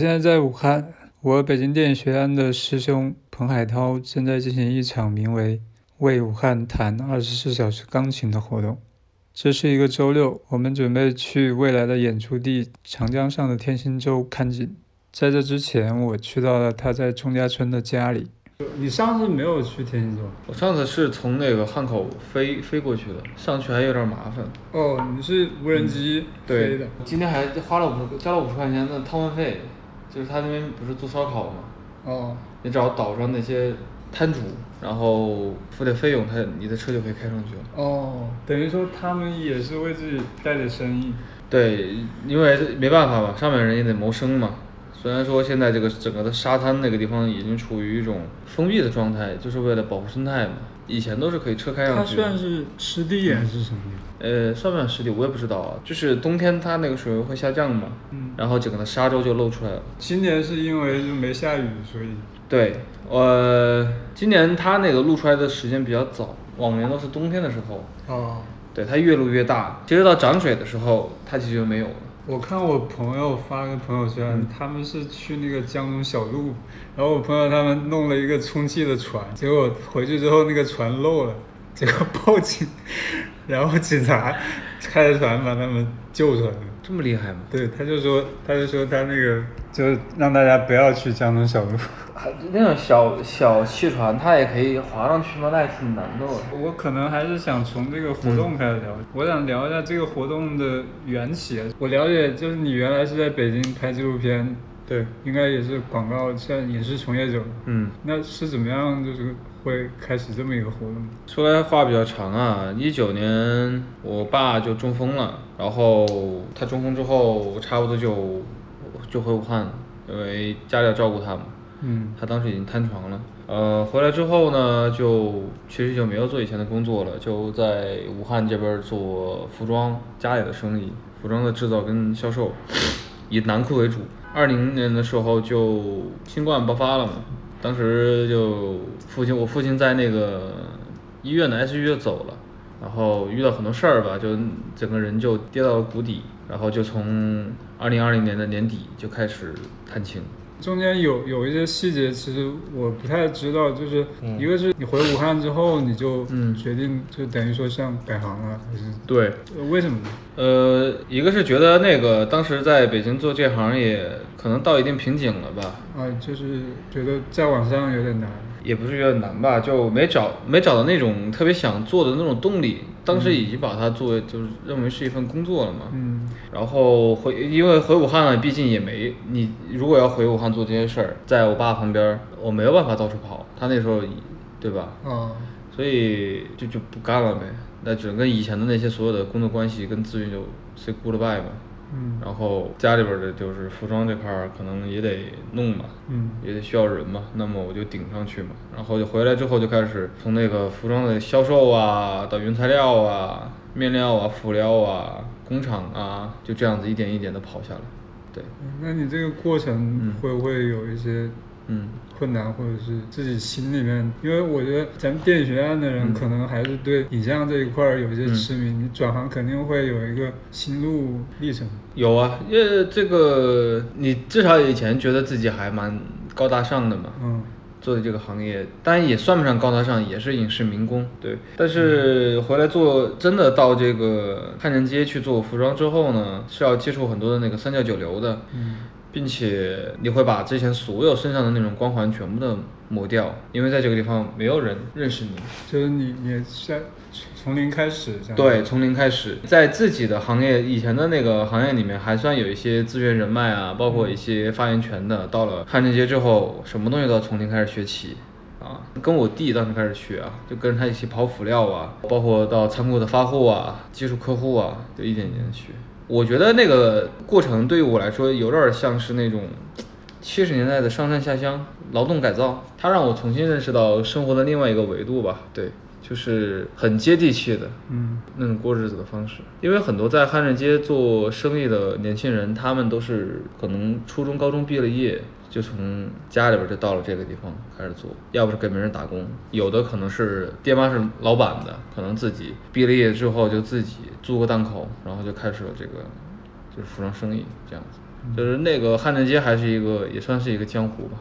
我现在在武汉，我北京电影学院的师兄彭海涛正在进行一场名为“为武汉弹二十四小时钢琴”的活动。这是一个周六，我们准备去未来的演出地长江上的天心洲看景。在这之前，我去到了他在钟家村的家里。你上次没有去天心洲？我上次是从那个汉口飞飞过去的，上去还有点麻烦。哦，你是无人机飞的？今天还花了五交了五十块钱的摊位费，就是他那边不是做烧烤吗？哦，你找岛上那些摊主，然后付点费用，他你的车就可以开上去了。哦，等于说他们也是为自己带点生意。对，因为没办法嘛，上面人也得谋生嘛。虽然说现在这个整个的沙滩那个地方已经处于一种封闭的状态，就是为了保护生态嘛。以前都是可以车开上去。它算是湿地还是什么？呃，算不算湿地我也不知道啊。就是冬天它那个水位会下降嘛，嗯，然后整个的沙洲就露出来了。今年是因为就没下雨，所以。对，呃，今年它那个露出来的时间比较早，往年都是冬天的时候。哦。对，它越露越大，其实到涨水的时候，它其实就没有了。我看我朋友发个朋友圈，他们是去那个江中小路，然后我朋友他们弄了一个充气的船，结果回去之后那个船漏了，结果报警，然后警察开着船把他们救出来了。这么厉害吗？对，他就说，他就说他那个就让大家不要去江东小路。那种小小汽船，它也可以划上去吗？那也挺难的。我可能还是想从这个活动开始聊，我想聊一下这个活动的缘起。我了解，就是你原来是在北京拍纪录片，对，应该也是广告，像影视从业者。嗯，那是怎么样，就是会开始这么一个活动？说来话比较长啊，一九年我爸就中风了，然后他中风之后，差不多就就回武汉了，因为家里要照顾他嘛。嗯，他当时已经瘫床了。呃，回来之后呢，就其实就没有做以前的工作了，就在武汉这边做服装家里的生意，服装的制造跟销售，以男裤为主。二零年的时候就新冠爆发了嘛，当时就父亲，我父亲在那个医院的 ICU 就走了，然后遇到很多事儿吧，就整个人就跌到了谷底，然后就从二零二零年的年底就开始探亲。中间有有一些细节，其实我不太知道，就是一个是你回武汉之后，你就决定就等于说像改行了，还是对？为什么呢？呃，一个是觉得那个当时在北京做这行也可能到一定瓶颈了吧？啊，就是觉得再往上有点难。也不是有点难吧，就没找没找到那种特别想做的那种动力。当时已经把它作为就是认为是一份工作了嘛。嗯。然后回，因为回武汉了，毕竟也没你如果要回武汉做这些事儿，在我爸旁边，我没有办法到处跑。他那时候，对吧？啊。所以就就不干了呗。那只能跟以前的那些所有的工作关系跟资源就 say goodbye 嘛。嗯，然后家里边的就是服装这块儿可能也得弄嘛，嗯，也得需要人嘛，那么我就顶上去嘛，然后就回来之后就开始从那个服装的销售啊，到原材料啊、面料啊、辅料啊、工厂啊，就这样子一点一点的跑下来。对，那你这个过程会不会有一些？嗯，困难或者是自己心里面，因为我觉得咱们电影学院的人可能还是对影像这一块儿有一些痴迷，你转行肯定会有一个心路历程。有啊，因为这个你至少以前觉得自己还蛮高大上的嘛。嗯。做的这个行业，当然也算不上高大上，也是影视民工。对，但是回来做真的到这个汉人街去做服装之后呢，是要接触很多的那个三教九流的。嗯。并且你会把之前所有身上的那种光环全部的抹掉，因为在这个地方没有人认识你，就是你你在从零开始，对，从零开始，在自己的行业以前的那个行业里面还算有一些资源人脉啊，包括一些发言权的。到了汉正街之后，什么东西都要从零开始学起啊，跟我弟当时开始学啊，就跟着他一起跑辅料啊，包括到仓库的发货啊，接触客户啊，就一点一点的学。我觉得那个过程对于我来说有点像是那种七十年代的上山下乡劳动改造，它让我重新认识到生活的另外一个维度吧。对，就是很接地气的，嗯，那种过日子的方式。因为很多在汉正街做生意的年轻人，他们都是可能初中、高中毕了业。就从家里边就到了这个地方开始做，要不是给别人打工，有的可能是爹妈是老板的，可能自己毕了业之后就自己租个档口，然后就开始了这个就是服装生意这样子。就是那个汉正街还是一个也算是一个江湖吧，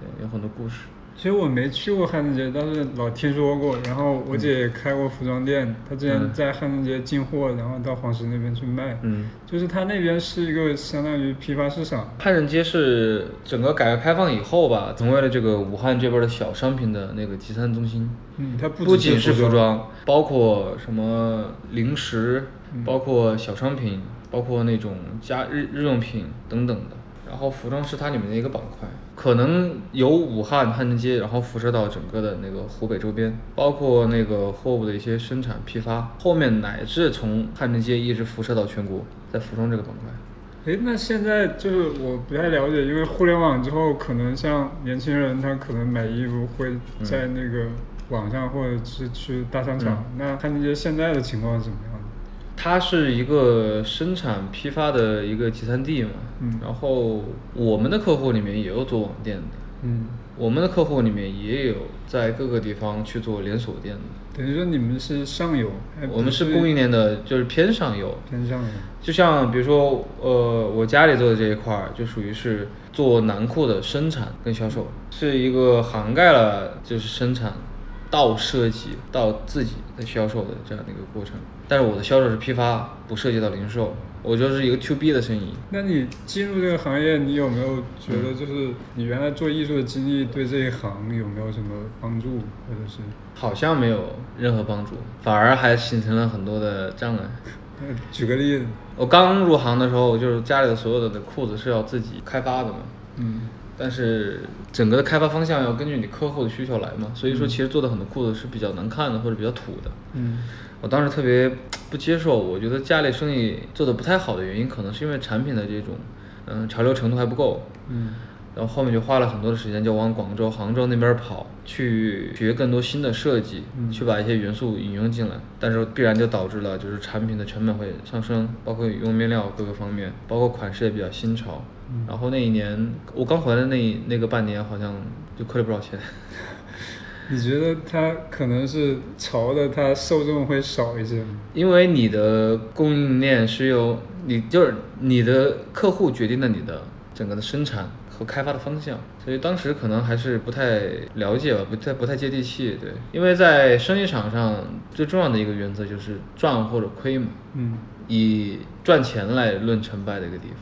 对有很多故事。其实我没去过汉正街，但是老听说过。然后我姐也开过服装店，她之前嗯在汉正街进货，然后到黄石那边去卖。嗯，就是它那边是一个相当于批发市场。汉正街是整个改革开放以后吧，成为了这个武汉这边的小商品的那个集散中心。嗯，它不不仅是是服装，包括什么零食，包括小商品，包括那种家日日用品等等的。然后服装是它里面的一个板块，可能由武汉汉正街，然后辐射到整个的那个湖北周边，包括那个货物的一些生产批发，后面乃至从汉正街一直辐射到全国，在服装这个板块。诶，那现在就是我不太了解，因为互联网之后，可能像年轻人他可能买衣服会在那个网上，或者是去大商场。那汉正街现在的情况是怎么？它是一个生产批发的一个集散地嘛，嗯然后我们的客户里面也有做网店的，嗯，我们的客户里面也有在各个地方去做连锁店的。等于说你们是上游，我们是供应链的，就是偏上游。偏上游。就像比如说，呃，我家里做的这一块儿，就属于是做男裤的生产跟销售，是一个涵盖了就是生产到设计到自己的销售的这样的一个过程。但是我的销售是批发，不涉及到零售，我就是一个 to B 的生意。那你进入这个行业，你有没有觉嗯得就是你原来做艺术的经历对这一行有没有什么帮助，或者是？好像没有任何帮助，反而还形成了很多的障碍。举个例子，我刚入行的时候，就是家里的所有的裤子是要自己开发的嘛，嗯但是整个的开发方向要根据你客户的需求来嘛，所以说其实做的很多裤子是比较难看的或者比较土的。嗯我当时特别不接受，我觉得家里生意做的不太好的原因，可能是因为产品的这种嗯潮流程度还不够。嗯然后后面就花了很多的时间，就往广州、杭州那边跑，去学更多新的设计，嗯去把一些元素引用进来。但是必然就导致了就是产品的成本会上升，包括用面料各个方面，包括款式也比较新潮。嗯然后那一年我刚回来的那那个半年，好像就亏了不少钱。你觉得它可能是潮的，它受众会少一些吗？因为你的供应链是由你就是你的客户决定了你的整个的生产和开发的方向，所以当时可能还是不太了解吧，不太不太接地气。对，因为在生意场上最重要的一个原则就是赚或者亏嘛，嗯以赚钱来论成败的一个地方。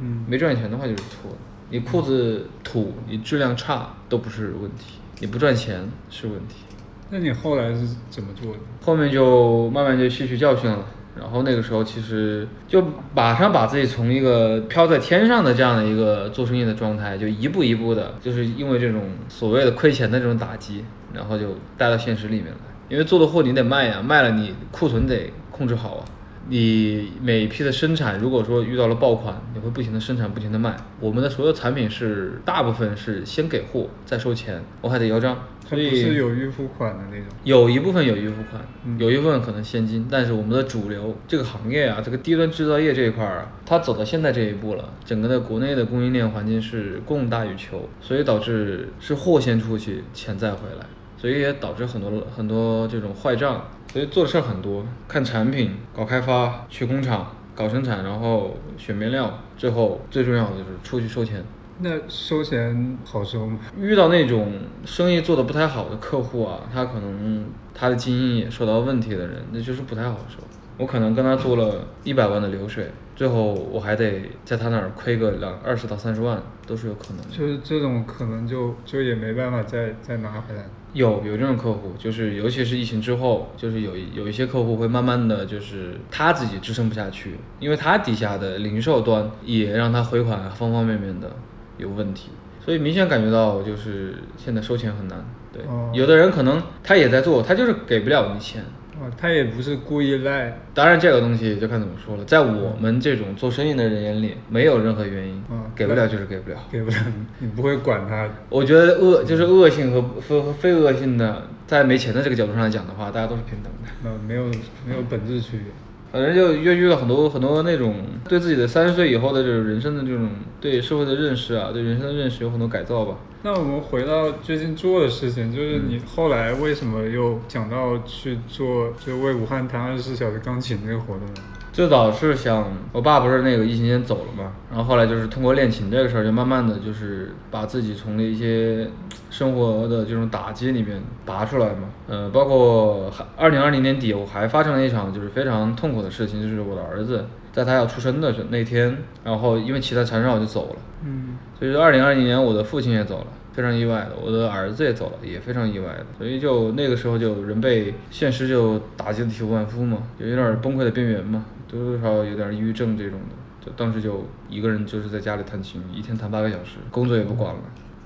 嗯没赚钱的话就是错的。你裤子土，你质量差都不是问题，你不赚钱是问题。那你后来是怎么做的？后面就慢慢就吸取教训了，然后那个时候其实就马上把自己从一个飘在天上的这样的一个做生意的状态，就一步一步的，就是因为这种所谓的亏钱的这种打击，然后就带到现实里面来。因为做的货你得卖呀，卖了你库存得控制好啊。你每一批的生产，如果说遇到了爆款，你会不停的生产，不停的卖。我们的所有产品是大部分是先给货再收钱，我还得要账，它不所以是有预付款的那种。有一部分有预付款，嗯有一部分可能现金，但是我们的主流这个行业啊，这个低端制造业这一块儿啊，它走到现在这一步了，整个的国内的供应链环境是供大于求，所以导致是货先出去，钱再回来，所以也导致很多很多这种坏账，所以做的事儿很多，看产品、搞开发、去工厂、搞生产，然后选面料，最后最重要的就是出去收钱。那收钱好收吗？遇到那种生意做得不太好的客户啊，他可能他的经营也受到问题的人，那就是不太好收。我可能跟他做了一百万的流水，最后我还得在他那儿亏个两二十到三十万，都是有可能的。就是这种可能就就也没办法再再拿回来。有有这种客户，就是尤其是疫情之后，就是有一有一些客户会慢慢的就是他自己支撑不下去，因为他底下的零售端也让他回款方方面面的有问题，所以明显感觉到就是现在收钱很难。对，哦有的人可能他也在做，他就是给不了你钱。哦，他也不是故意赖。当然这个东西就看怎么说了，在我们这种做生意的人眼里，没有任何原因，嗯给不了就是给不了。给不了 你，不会管他。我觉得恶就是恶性和和和非恶性的，在没钱的这个角度上来讲的话，大家都是平等的。嗯没有没有本质区别。反正就越遇到很多很多那种对自己的三十岁以后的这种人生的这种对社会的认识啊，对人生的认识有很多改造吧。那我们回到最近做的事情，就是你后来为什么又想到去做，就为武汉弹二十四小时钢琴这个活动呢？最早是想，我爸不是那个疫情间走了嘛，然后后来就是通过练琴这个事儿，就慢慢的就是把自己从一些 生活的这种打击里面拔出来嘛。呃，包括二零二零年底，我还发生了一场就是非常痛苦的事情，就是我的儿子在他要出生的那天，然后因为脐带缠绕就走了。嗯，所以说二零二零年我的父亲也走了。非常意外的，我的儿子也走了，也非常意外的，所以就那个时候就人被现实就打击的体无完肤嘛，就有点崩溃的边缘嘛，多多少少有点抑郁症这种的，就当时就一个人就是在家里弹琴，一天弹八个小时，工作也不管了，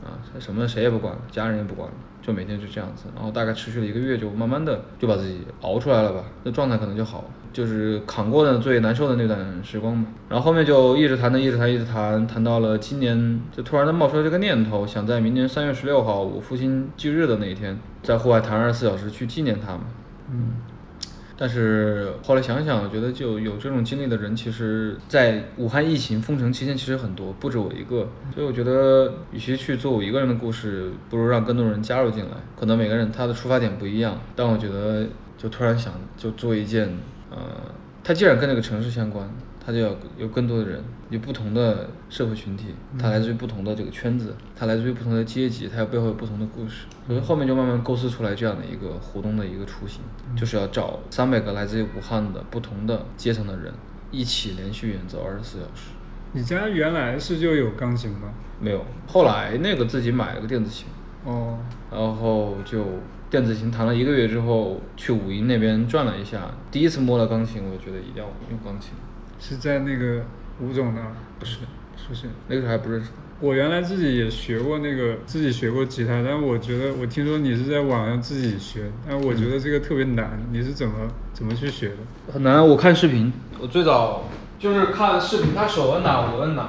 啊，什么谁也不管了，家人也不管了。就每天就这样子，然后大概持续了一个月，就慢慢的就把自己熬出来了吧，那状态可能就好了，就是扛过的最难受的那段时光嘛。然后后面就一直谈的，一直谈，一直谈，谈到了今年，就突然的冒出来这个念头，想在明年三月十六号我父亲忌日的那一天，在户外谈二十四小时去纪念他嘛。嗯。但是后来想想，我觉得就有这种经历的人，其实，在武汉疫情封城期间，其实很多，不止我一个。所以我觉得，与其去做我一个人的故事，不如让更多人加入进来。可能每个人他的出发点不一样，但我觉得，就突然想，就做一件，呃，它既然跟那个城市相关。他就要有更多的人，有不同的社会群体，他来自于不同的这个圈子，他来自于不同的阶级，他有背后有不同的故事，所以后面就慢慢构思出来这样的一个活动的一个雏形，就是要找三百个来自于武汉的不同的阶层的人，一起连续演奏二十四小时。你家原来是就有钢琴吗？没有，后来那个自己买了个电子琴。哦。然后就电子琴弹了一个月之后，去武营那边转了一下，第一次摸了钢琴，我觉得一定要用钢琴。是在那个吴总那？不是，不是，那个时候还不认识。我原来自己也学过那个，自己学过吉他，但我觉得我听说你是在网上自己学，但我觉得这个特别难。你是怎么怎么去学的？很难，我看视频。我最早就是看视频，他手摁哪我就摁哪，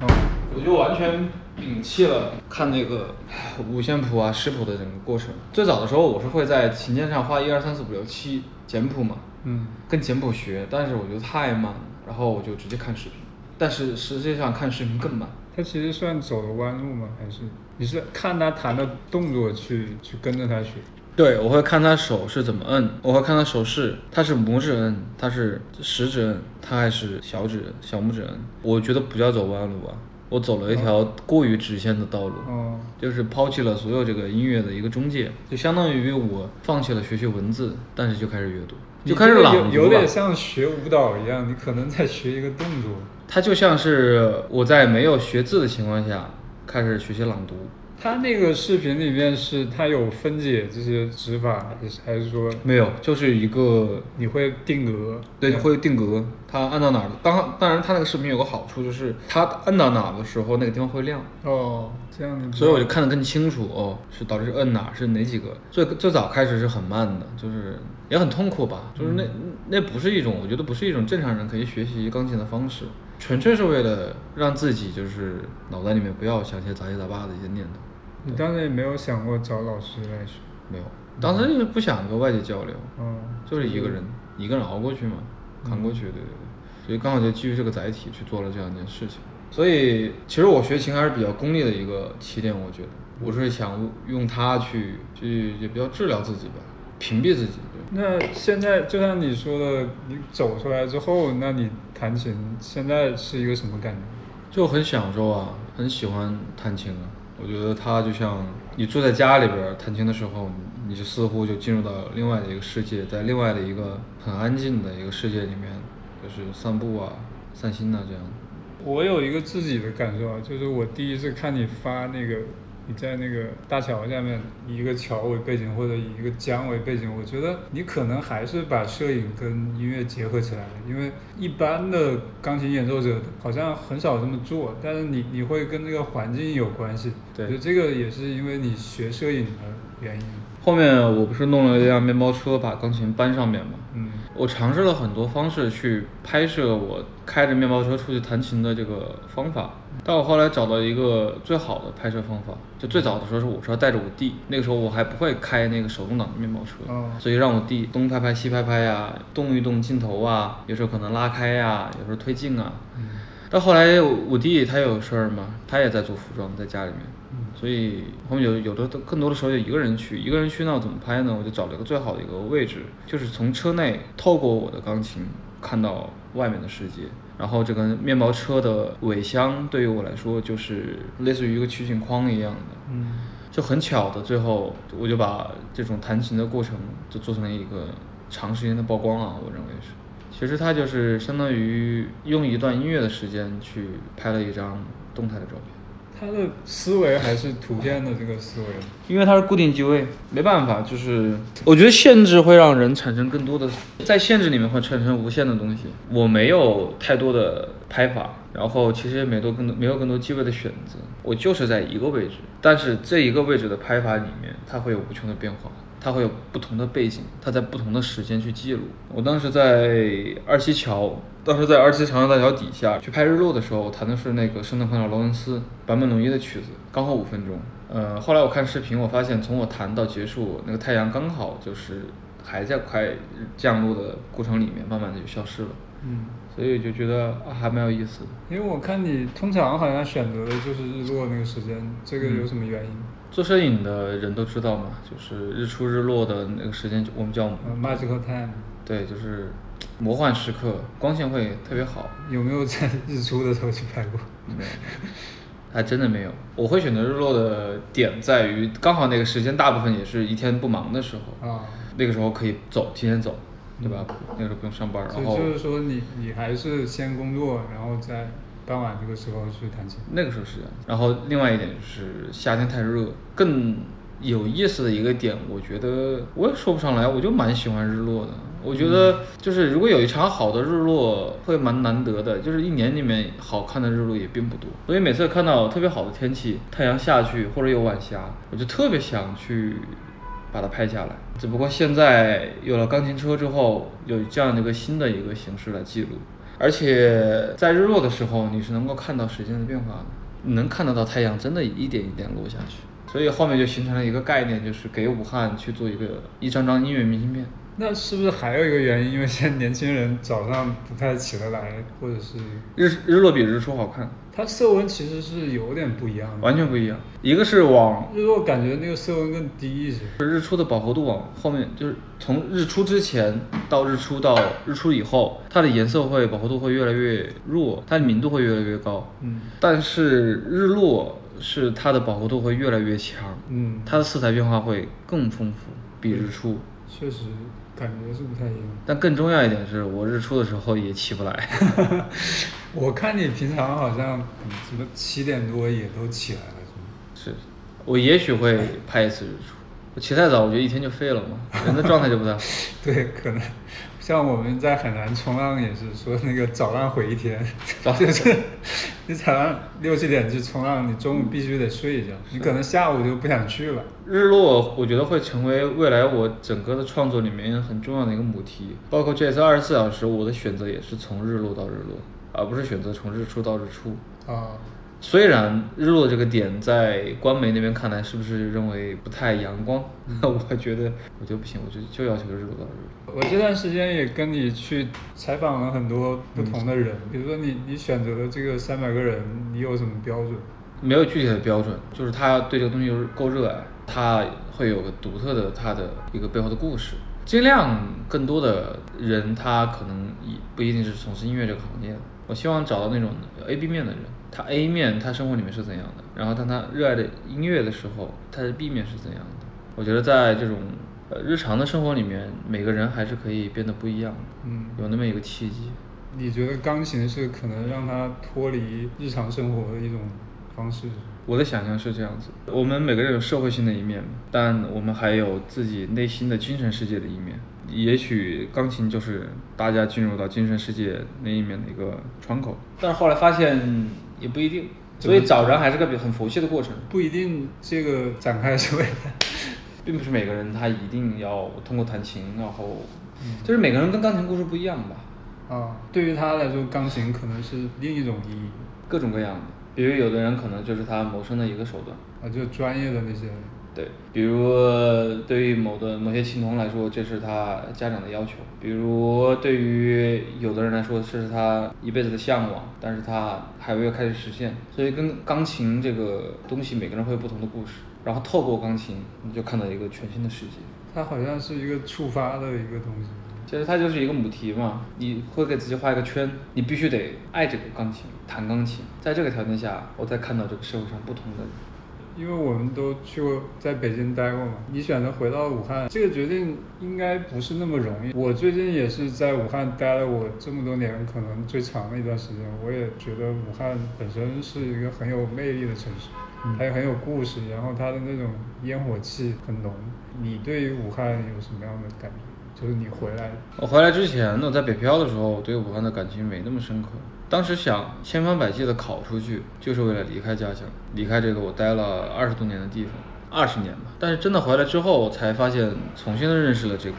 哦，我就完全摒弃了看那个 五线谱啊、识谱的整个过程。最早的时候，我是会在琴键上画一二三四五六七简谱嘛，嗯，跟简谱学，但是我觉得太慢了。然后我就直接看视频，但是实际上看视频更慢。他其实算走了弯路吗？还是你是看他弹的动作去去跟着他学？对，我会看他手是怎么摁，我会看他手势，他是拇指摁，他是食指摁，他还是小指小拇指摁。我觉得不叫走弯路吧，我走了一条过于直线的道路，哦，就是抛弃了所有这个音乐的一个中介，就相当于我放弃了学习文字，但是就开始阅读。就开始朗读有点像学舞蹈一样，你可能在学一个动作。它就像是我在没有学字的情况下开始学习朗读。他那个视频里面是，他有分解这些指法，还是还是说没有？就是一个你会定格，对，你会定格。他按到哪儿？当当然，他那个视频有个好处，就是他按到哪的时候，那个地方会亮。哦，这样的。所以我就看得更清楚。哦，是导致摁哪是哪几个？最最早开始是很慢的，就是也很痛苦吧。就是那那不是一种，我觉得不是一种正常人可以学习钢琴的方式。纯粹是为了让自己就是脑袋里面不要想些杂七杂八的一些念头。你当时也没有想过找老师来学？没有，当时就是不想跟外界交流，嗯，就是一个人一个人熬过去嘛，扛过去，对对对。所以刚好就基于这个载体去做了这样一件事情。所以其实我学琴还是比较功利的一个起点，我觉得我是想用它去去也比较治疗自己吧，屏蔽自己。那现在就像你说的，你走出来之后，那你弹琴现在是一个什么感觉？就很享受啊，很喜欢弹琴啊。我觉得它就像你坐在家里边弹琴的时候，你就似乎就进入到另外的一个世界，在另外的一个很安静的一个世界里面，就是散步啊、散心啊这样。我有一个自己的感受啊，就是我第一次看你发那个。你在那个大桥下面，以一个桥为背景，或者以一个江为背景，我觉得你可能还是把摄影跟音乐结合起来了，因为一般的钢琴演奏者好像很少这么做，但是你你会跟这个环境有关系，对，就这个也是因为你学摄影的原因。后面我不是弄了一辆面包车，把钢琴搬上面嘛。嗯。我尝试了很多方式去拍摄我开着面包车出去弹琴的这个方法，但我后来找到一个最好的拍摄方法。就最早的时候是我是要带着我弟，那个时候我还不会开那个手动挡的面包车，所以让我弟东拍拍西拍拍呀，动一动镜头啊，有时候可能拉开呀，有时候推进啊。到后来我弟他有事儿嘛，他也在做服装，在家里面。所以后面有有的更多的时候就一个人去，一个人去那怎么拍呢？我就找了一个最好的一个位置，就是从车内透过我的钢琴看到外面的世界。然后这个面包车的尾箱对于我来说就是类似于一个取景框一样的，嗯，就很巧的，最后我就把这种弹琴的过程就做成了一个长时间的曝光啊，我认为是。其实它就是相当于用一段音乐的时间去拍了一张动态的照片。他的思维还是图片的这个思维，因为它是固定机位，没办法，就是我觉得限制会让人产生更多的，在限制里面会产生无限的东西。我没有太多的拍法，然后其实也没多更多没有更多机位的选择，我就是在一个位置，但是这一个位置的拍法里面，它会有无穷的变化。它会有不同的背景，它在不同的时间去记录。我当时在二七桥，当时在二七长江大桥底下去拍日落的时候，弹的是那个圣诞快乐劳伦斯坂本龙一的曲子，刚好五分钟。呃，后来我看视频，我发现从我弹到结束，那个太阳刚好就是还在快降落的过程里面，慢慢的就消失了。嗯，所以就觉得啊，还蛮有意思的。因为我看你通常好像选择的就是日落那个时间，这个有什么原因？做摄影的人都知道嘛，就是日出日落的那个时间，我们叫呃 magical time。对，就是魔幻时刻，光线会特别好。有没有在日出的时候去拍过？没有，还真的没有。我会选择日落的点在于，刚好那个时间大部分也是一天不忙的时候，啊，那个时候可以走，提前走，对吧？那个时候不用上班，然后就是说你你还是先工作，然后在傍晚这个时候去弹琴。那个时候是。然后另外一点就是夏天太热，更有意思的一个点，我觉得我也说不上来，我就蛮喜欢日落的。我觉得就是如果有一场好的日落，会蛮难得的。就是一年里面好看的日落也并不多，所以每次看到特别好的天气，太阳下去或者有晚霞，我就特别想去把它拍下来。只不过现在有了钢琴车之后，有这样的一个新的一个形式来记录。而且在日落的时候，你是能够看到时间的变化的，你能看得到太阳真的一点一点落下去。所以后面就形成了一个概念，就是给武汉去做一个一张张音乐明信片。那是不是还有一个原因？因为现在年轻人早上不太起得来，或者是日日落比日出好看，它色温其实是有点不一样的。完全不一样。一个是往日落感觉那个色温更低一些。日出的饱和度往后面，就是从日出之前到日出到日出以后，它的颜色会饱和度会越来越弱，它的明度会越来越高。嗯但是日落是它的饱和度会越来越强，嗯，它的色彩变化会更丰富，比日出。确实感觉是不太一样。但更重要一点是我日出的时候也起不来。我看你平常好像嗯什么七点多也都起来了，是吗？是，我也许会拍一次日出。我起太早，我觉得一天就废了嘛，人的状态就不太好。对，可能像我们在海南冲浪也是说那个早浪毁一天，早就是你早上六七点去冲浪，你中午必须得睡一觉，你可能下午就不想去了。日落，我觉得会成为未来我整个的创作里面很重要的一个母题。包括这次二十四小时，我的选择也是从日落到日落，而不是选择从日出到日出。啊，虽然日落这个点在官媒那边看来是不是认为不太阳光，我觉得我就不行，我就就要求日落到日落。我这段时间也跟你去采访了很多不同的人，比如说你你选择的这个三百个人，你有什么标准？没有具体的标准，就是他对这个东西就是够热爱，他会有个独特的他的一个背后的故事。尽量更多的人，他可能一不一定是从事音乐这个行业的。我希望找到那种 A B 面的人，他 A 面他生活里面是怎样的，然后当他热爱的音乐的时候，他的 B 面是怎样的。我觉得在这种呃日常的生活里面，每个人还是可以变得不一样的，嗯，有那么一个契机。你觉得钢琴是可能让他脱离日常生活的一种方式？我的想象是这样子：我们每个人有社会性的一面，但我们还有自己内心的精神世界的一面。也许钢琴就是大家进入到精神世界那一面的一个窗口，但是后来发现也不一定，所以找人还是个比很佛系的过程，不一定这个展开是为了，并不是每个人他一定要通过弹琴，然后就是每个人跟钢琴故事不一样吧，啊，对于他来说，钢琴可能是另一种意义。各种各样的。比如有的人可能就是他谋生的一个手段，啊，就专业的那些，对，比如对于某的某些琴童来说，这是他家长的要求；比如对于有的人来说，这是他一辈子的向往，但是他还没有开始实现。所以跟钢琴这个东西，每个人会有不同的故事。然后透过钢琴，你就看到一个全新的世界。它好像是一个触发的一个东西。其实它就是一个母题嘛，你会给自己画一个圈，你必须得爱这个钢琴，弹钢琴。在这个条件下，我才看到这个社会上不同的人。因为我们都去过在北京待过嘛，你选择回到武汉，这个决定应该不是那么容易。我最近也是在武汉待了我这么多年，可能最长的一段时间。我也觉得武汉本身是一个很有魅力的城市，它也很有故事，然后它的那种烟火气很浓。你对于武汉有什么样的感觉？就是你回来，我回来之前呢，在北漂的时候，我对武汉的感情没那么深刻。当时想千方百计的考出去，就是为了离开家乡，离开这个我待了二十多年的地方，二十年吧。但是真的回来之后，才发现重新的认识了这个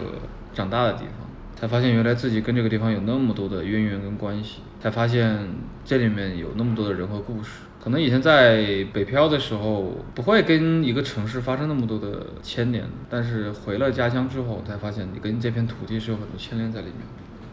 长大的地方，才发现原来自己跟这个地方有那么多的渊源跟关系，才发现这里面有那么多的人和故事。可能以前在北漂的时候，不会跟一个城市发生那么多的牵连，但是回了家乡之后，才发现你跟这片土地是有很多牵连在里面。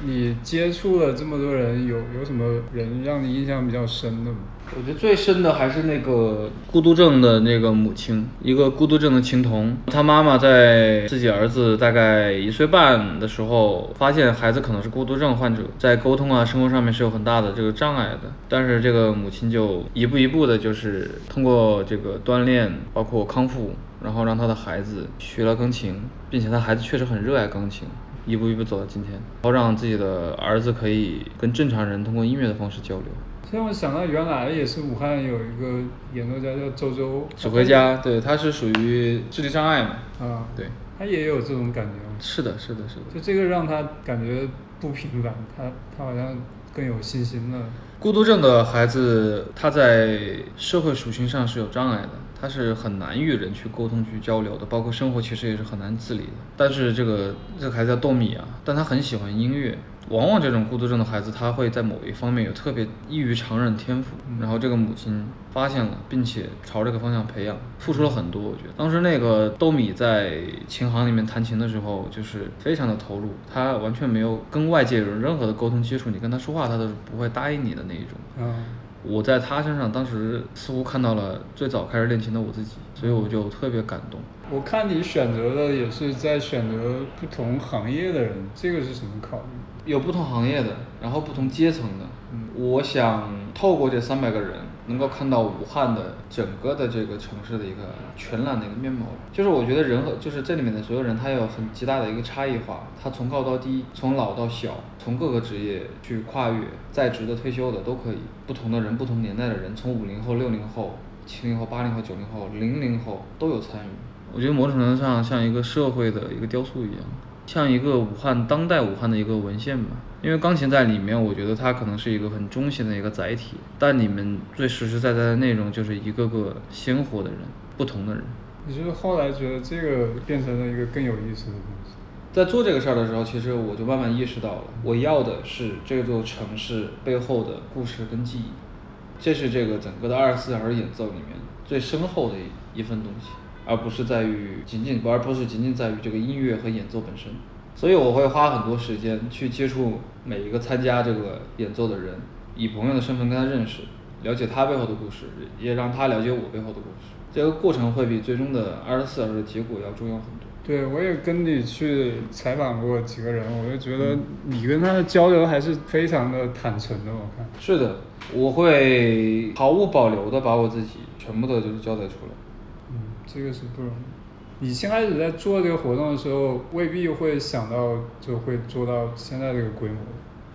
你接触了这么多人，有有什么人让你印象比较深的吗？我觉得最深的还是那个孤独症的那个母亲，一个孤独症的青童。他妈妈在自己儿子大概一岁半的时候，发现孩子可能是孤独症患者，在沟通啊、生活上面是有很大的这个障碍的。但是这个母亲就一步一步的，就是通过这个锻炼，包括康复，然后让他的孩子学了钢琴，并且他孩子确实很热爱钢琴。一步一步走到今天，然后让自己的儿子可以跟正常人通过音乐的方式交流。让我想到原来也是武汉有一个演奏家叫周周，指挥家，对，他是属于智力障碍嘛，啊，对，他也有这种感觉。是的，是的，是的。就这个让他感觉不平凡，他他好像更有信心了。孤独症的孩子，他在社会属性上是有障碍的。他是很难与人去沟通、去交流的，包括生活其实也是很难自理的。但是这个这个孩子叫豆米啊，但他很喜欢音乐。往往这种孤独症的孩子，他会在某一方面有特别异于常人天赋。然后这个母亲发现了，并且朝这个方向培养，付出了很多。我觉得当时那个豆米在琴行里面弹琴的时候，就是非常的投入，他完全没有跟外界有任何的沟通接触，你跟他说话，他都是不会答应你的那一种。嗯。我在他身上，当时似乎看到了最早开始练琴的我自己，所以我就特别感动。我看你选择的也是在选择不同行业的人，这个是什么考虑？有不同行业的，然后不同阶层的。嗯，我想透过这三百个人，能够看到武汉的整个的这个城市的一个全览的一个面貌。就是我觉得人和就是这里面的所有人，他有很极大的一个差异化。他从高到低，从老到小，从各个职业去跨越，在职的、退休的都可以。不同的人，不同年代的人，从五零后、六零后、七零后、八零后、九零后、零零后都有参与。我觉得某种程度上像一个社会的一个雕塑一样。像一个武汉当代武汉的一个文献吧，因为钢琴在里面，我觉得它可能是一个很中性的一个载体，但你们最实实在在的内容就是一个个鲜活的人，不同的人。你就是后来觉得这个变成了一个更有意思的东西？在做这个事儿的时候，其实我就慢慢意识到了，我要的是这座城市背后的故事跟记忆，这是这个整个的二十四小时演奏里面最深厚的一份东西。而不是在于仅仅，而不是仅仅在于这个音乐和演奏本身，所以我会花很多时间去接触每一个参加这个演奏的人，以朋友的身份跟他认识，了解他背后的故事，也让他了解我背后的故事。这个过程会比最终的二十四小时的结果要重要很多。对，我也跟你去采访过几个人，我就觉得你跟他的交流还是非常的坦诚的。我看是的，我会毫无保留的把我自己全部的就是交代出来。这个是不容易。你先开始在做这个活动的时候，未必会想到就会做到现在这个规模。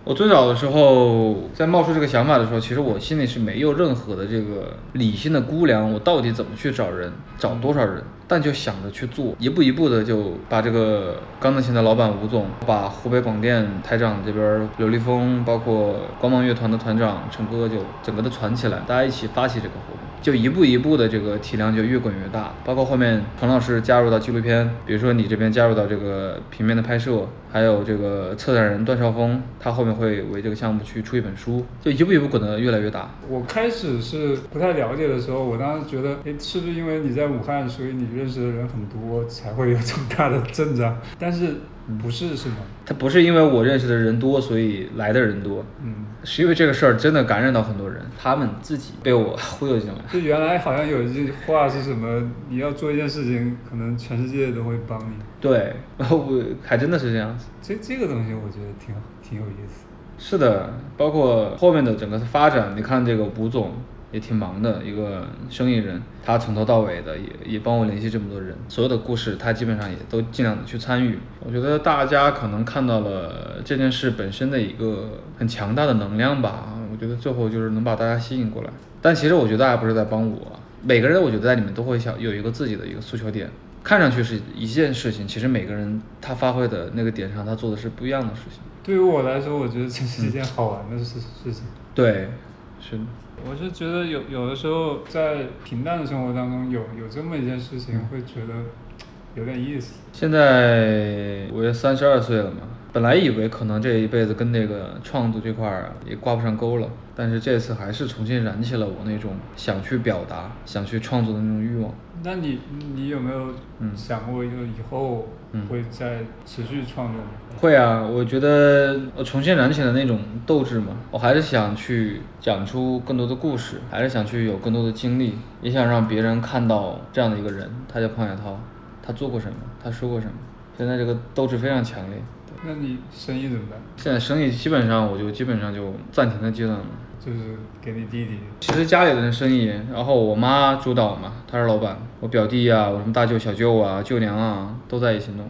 我最早的时候在冒出这个想法的时候，其实我心里是没有任何的这个理性的估量，我到底怎么去找人，找多少人，但就想着去做，一步一步的就把这个钢德琴的老板吴总，把湖北广电台长这边刘立峰，包括光芒乐团的团长陈哥，就整个的传起来，大家一起发起这个活动。就一步一步的这个体量就越滚越大，包括后面彭老师加入到纪录片，比如说你这边加入到这个平面的拍摄，还有这个策展人段少峰，他后面会为这个项目去出一本书，就一步一步滚得越来越大。我开始是不太了解的时候，我当时觉得，哎，是不是因为你在武汉，所以你认识的人很多，才会有这么大的阵仗？但是不是是吗？他不是因为我认识的人多，所以来的人多，嗯，是因为这个事儿真的感染到很多人，他们自己被我 忽悠进来。就原来好像有一句话是什么？你要做一件事情，可能全世界都会帮你。对，我还真的是这样子。这这个东西我觉得挺好，挺有意思。是的，包括后面的整个发展，你看这个吴总也挺忙的一个生意人，他从头到尾的也也帮我联系这么多人，所有的故事他基本上也都尽量的去参与。我觉得大家可能看到了这件事本身的一个很强大的能量吧，我觉得最后就是能把大家吸引过来。但其实我觉得大家不是在帮我，每个人我觉得在里面都会想有一个自己的一个诉求点，看上去是一件事情，其实每个人他发挥的那个点上，他做的是不一样的事情。对于我来说，我觉得这是一件好玩的事事情。对，是的。我是觉得有有的时候在平淡的生活当中有有这么一件事情，会觉得有点意思。现在我也三十二岁了嘛，本来以为可能这一辈子跟那个创作这块儿啊也挂不上钩了，但是这次还是重新燃起了我那种想去表达、想去创作的那种欲望。那你你有没有嗯想过，就以后嗯会再持续创作吗？会啊，我觉得我重新燃起了那种斗志嘛，我还是想去讲出更多的故事，还是想去有更多的经历，也想让别人看到这样的一个人，他叫庞海涛，他做过什么，他说过什么，现在这个斗志非常强烈。那你生意怎么办？现在生意基本上我就基本上就暂停的阶段了。就是给你弟弟。其实家里的人生意，然后我妈主导嘛，她是老板，我表弟啊，我什么大舅、小舅啊、舅娘啊，都在一起弄。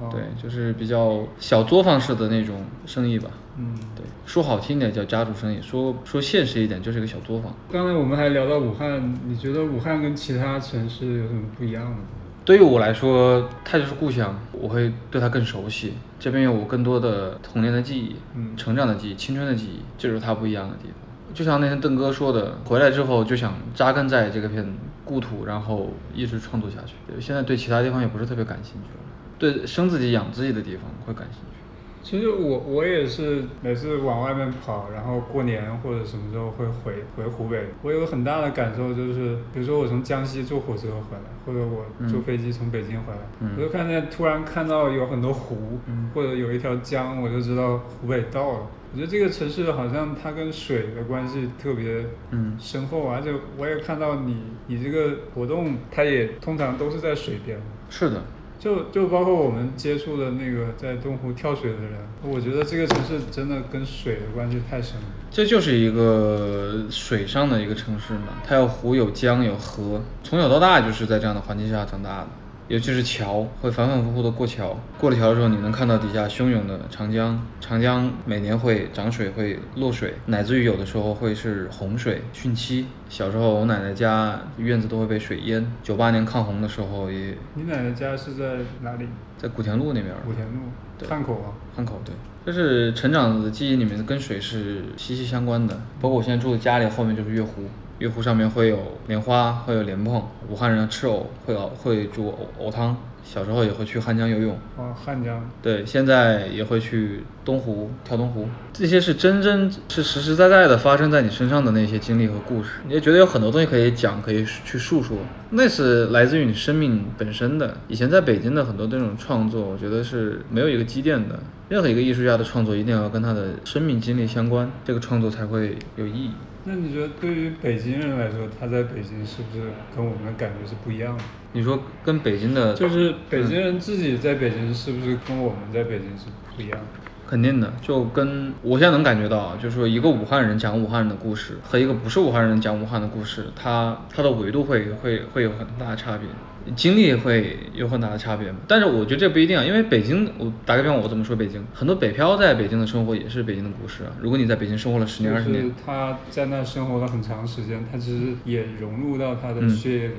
哦对，就是比较小作坊式的那种生意吧。嗯，对，说好听点叫家族生意，说说现实一点就是一个小作坊。刚才我们还聊到武汉，你觉得武汉跟其他城市有什么不一样的？对于我来说，它就是故乡，我会对它更熟悉。这边有我更多的童年的记忆，嗯成长的记忆、青春的记忆，这就是它不一样的地方。就像那天邓哥说的，回来之后就想扎根在这个片故土，然后一直创作下去。现在对其他地方也不是特别感兴趣了，对生自己养自己的地方会感兴趣。其实我我也是每次往外面跑，然后过年或者什么时候会回回湖北。我有个很大的感受就是，比如说我从江西坐火车回来，或者我坐飞机从北京回来，嗯我就看见突然看到有很多湖，嗯或者有一条江，我就知道湖北到了。我觉得这个城市好像它跟水的关系特别嗯深厚，而且我也看到你你这个活动，它也通常都是在水边。是的，就就包括我们接触的那个在东湖跳水的人，我觉得这个城市真的跟水的关系太深了。这就是一个水上的一个城市嘛，它有湖有江有河，从小到大就是在这样的环境下长大的。尤其是桥，会反反复复的过桥，过了桥的时候，你能看到底下汹涌的长江，长江每年会涨水，会落水，乃至于有的时候会是洪水汛期。小时候我奶奶家院子都会被水淹，九八年抗洪的时候也你奶奶家是在哪里？在古田路那边，古田路汉口啊。汉口对，就是成长的记忆里面跟水是息息相关的。包括我现在住的家里后面就是月湖，月湖上面会有莲花，会有莲蓬。武汉人吃藕，会熬会煮藕藕汤。小时候也会去汉江游泳，哦，汉江。对，现在也会去东湖跳东湖。这些是真真是实实在在的发生在你身上的那些经历和故事，你也觉得有很多东西可以讲，可以去述说。那是来自于你生命本身的。以前在北京的很多这种创作，我觉得是没有一个积淀的。任何一个艺术家的创作一定要跟他的生命经历相关，这个创作才会有意义。那你觉得对于北京人来说，他在北京是不是跟我们的感觉是不一样的？你说跟北京的，就是北京人自己在北京是不是跟我们在北京是不一样的？肯定的，就跟我现在能感觉到啊，就是说一个武汉人讲武汉人的故事和一个不是武汉人讲武汉的故事，他他的维度会会会有很大的差别，经历会有很大的差别嘛。但是我觉得这不一定啊，因为北京，我打个比方，我怎么说北京？很多北漂在北京的生活也是北京的故事啊。如果你在北京生活了十年二十就是年，他在那生活了很长时间，他其实也融入到他的嗯血液里。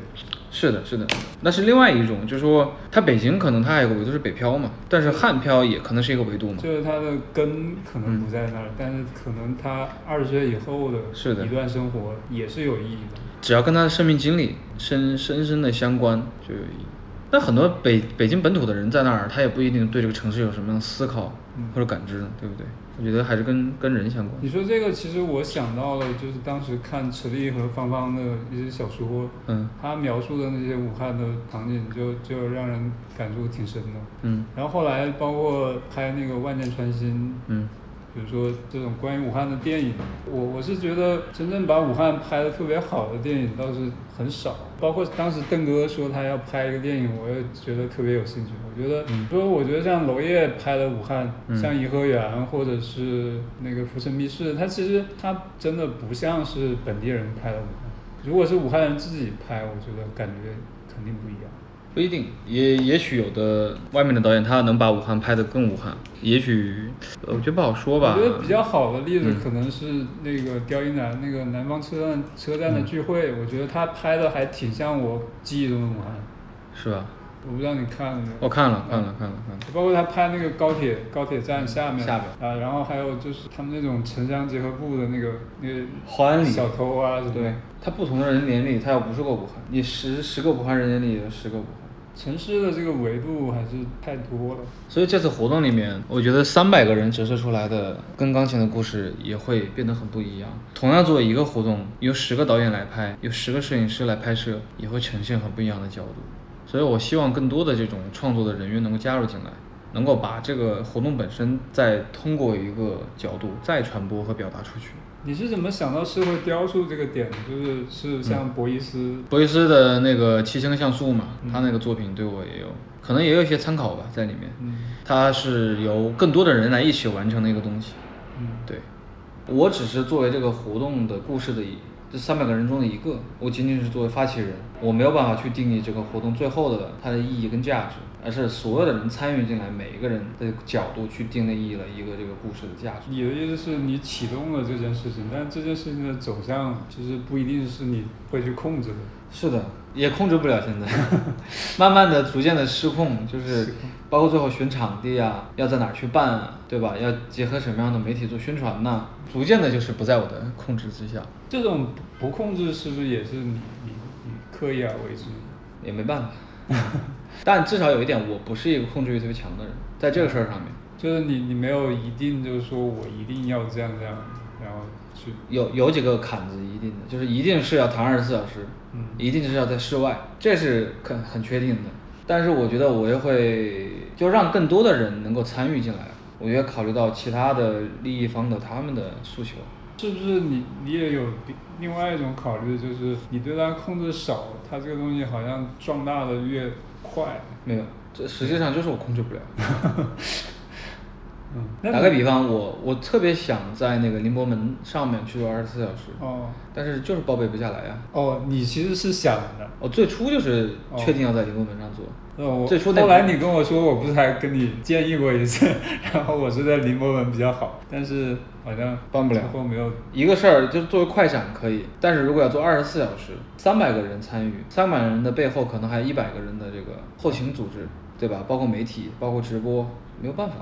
是的，是的，那是另外一种，就是说它北京可能它还有个维度是北漂嘛，但是汉漂也可能是一个维度嘛。就是他的根可能不在那儿，但是可能他二十岁以后的是的一段生活也是有意义的。只要跟他的生命经历深深深的相关，就有意义。那很多北北京本土的人在那儿，他也不一定对这个城市有什么样的思考嗯或者感知，对不对？我觉得还是跟跟人相关。你说这个，其实我想到了，就是当时看池莉和芳芳的一些小说，嗯他描述的那些武汉的场景就，就让人感触挺深的。嗯然后后来包括拍那个《万箭穿心》，嗯比如说这种关于武汉的电影，我我是觉得真正把武汉拍的特别好的电影倒是很少。包括当时邓哥说他要拍一个电影，我也觉得特别有兴趣。我觉得，说我觉得像娄烨拍的武汉，嗯像颐和园或者是那个《浮生密室》，它其实它真的不像是本地人拍的武汉。如果是武汉人自己拍，我觉得感觉肯定不一样。不一定，也也许有的外面的导演他能把武汉拍得更武汉，也许呃我觉得不好说吧。我觉得比较好的例子嗯可能是那个刁一男那个南方车站车站的聚会，我觉得他拍的还挺像我记忆中的武汉。是吧？我不知道你看了没有？我看了看了看了看了。包括他拍那个高铁高铁站下面下面啊，然后还有就是他们那种城乡结合部的那个那个欢里小偷啊什么的对，他不同的人年里，他有无数个武汉，你十十个武汉人眼里有十个武汉。城市的这个维度还是太多了。所以这次活动里面，我觉得三百个人折射出来的跟钢琴的故事也会变得很不一样。同样作为一个活动，由十个导演来拍，有十个摄影师来拍摄，也会呈现很不一样的角度。所以我希望更多的这种创作的人员能够加入进来，能够把这个活动本身再通过一个角度再传播和表达出去。你是怎么想到社会雕塑这个点的？就是是像博伊斯，博伊斯的那个七星像素嘛，他那个作品对我也有，可能也有一些参考吧在里面。嗯它是由更多的人来一起完成的一个东西。嗯，对，我只是作为这个活动的故事的一这三百个人中的一个，我仅仅是作为发起人，我没有办法去定义这个活动最后的它的意义跟价值，而是所有的人参与进来，每一个人的角度去定义了一个这个故事的价值。你的意思是你启动了这件事情，但这件事情的走向其实不一定是你会去控制的。是的，也控制不了现在，慢慢的、逐渐的失控，就是包括最后选场地啊，要在哪儿去办啊，对吧？要结合什么样的媒体做宣传呐、逐渐的就是不在我的控制之下，这种不控制是不是也是你你你刻意而为之？也没办法。但至少有一点，我不是一个控制欲特别强的人，在这个事儿上面，就是你你没有一定就是说我一定要这样这样，有有几个坎子一定的，就是一定是要谈二十四小时，嗯一定是要在室外，这是很很确定的。但是我觉得我也会就让更多的人能够参与进来，我也考虑到其他的利益方的他们的诉求。是不是你你也有另另外一种考虑，就是你对它控制少，它这个东西好像壮大的越快。没有，这实际上就是我控制不了。嗯，打个比方，我我特别想在那个宁波门上面去做二十四小时，哦但是就是报备不下来呀。哦，你其实是想的。我最初就是确定要在宁波门上做，呃，我最初那后来你跟我说，我不是还跟你建议过一次，然后我是在宁波门比较好，但是好像办不了最后没有。一个事儿就是作为快闪可以，但是如果要做二十四小时，三百个人参与，三百人的背后可能还有一百个人的这个后勤组织，对吧？包括媒体，包括直播，没有办法，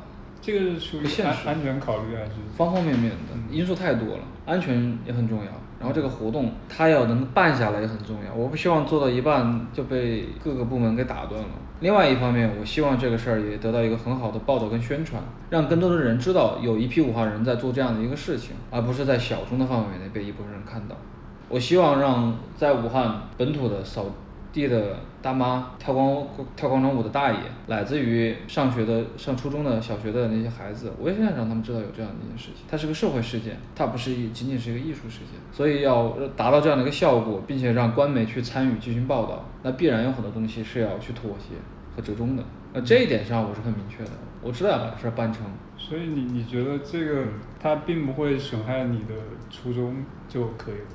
这个是属于不现实安安全考虑还是？方方面面的因素太多了，安全也很重要。然后这个活动它要能办下来也很重要，我不希望做到一半就被各个部门给打断了。另外一方面，我希望这个事儿也得到一个很好的报道跟宣传，让更多的人知道有一批武汉人在做这样的一个事情，而不是在小众的范围内被一部分人看到。我希望让在武汉本土的扫地的大妈、跳广跳广场舞的大爷，来自于上学的上初中的小学的那些孩子，我也想让他们知道有这样的一件事情，它是个社会事件，它不是一仅仅是一个艺术事件，所以要达到这样的一个效果，并且让官媒去参与进行报道，那必然有很多东西是要去妥协和折中的。那这一点上我是很明确的，我知道要把这事儿办成。所以你你觉得这个它并不会损害你的初衷就可以了？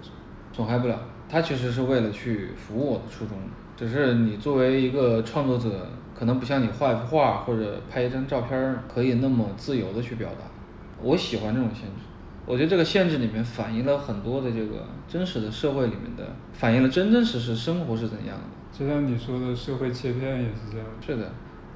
损害不了。它其实是为了去服务我的初衷，只是你作为一个创作者，可能不像你画一幅画或者拍一张照片儿可以那么自由的去表达。我喜欢这种限制，我觉得这个限制里面反映了很多的这个真实的社会里面的，反映了真真实实生活是怎样的。就像你说的社会切片也是这样。是的，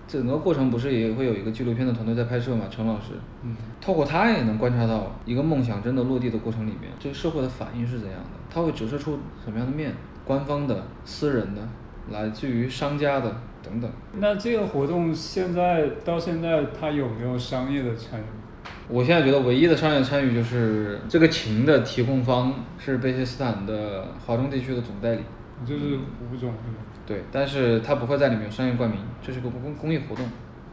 整个过程不是也会有一个纪录片的团队在拍摄嘛？陈老师，嗯，透过他也能观察到一个梦想真的落地的过程里面，这个社会的反应是怎样的，它会折射出什么样的面，官方的、私人的，来自于商家的等等。那这个活动现在到现在，它有没有商业的参与？我现在觉得唯一的商业参与就是这个琴的提供方是贝希斯坦的华中地区的总代理。就是吴总对吗？对，但是他不会在里面有商业冠名，这是个公公益活动。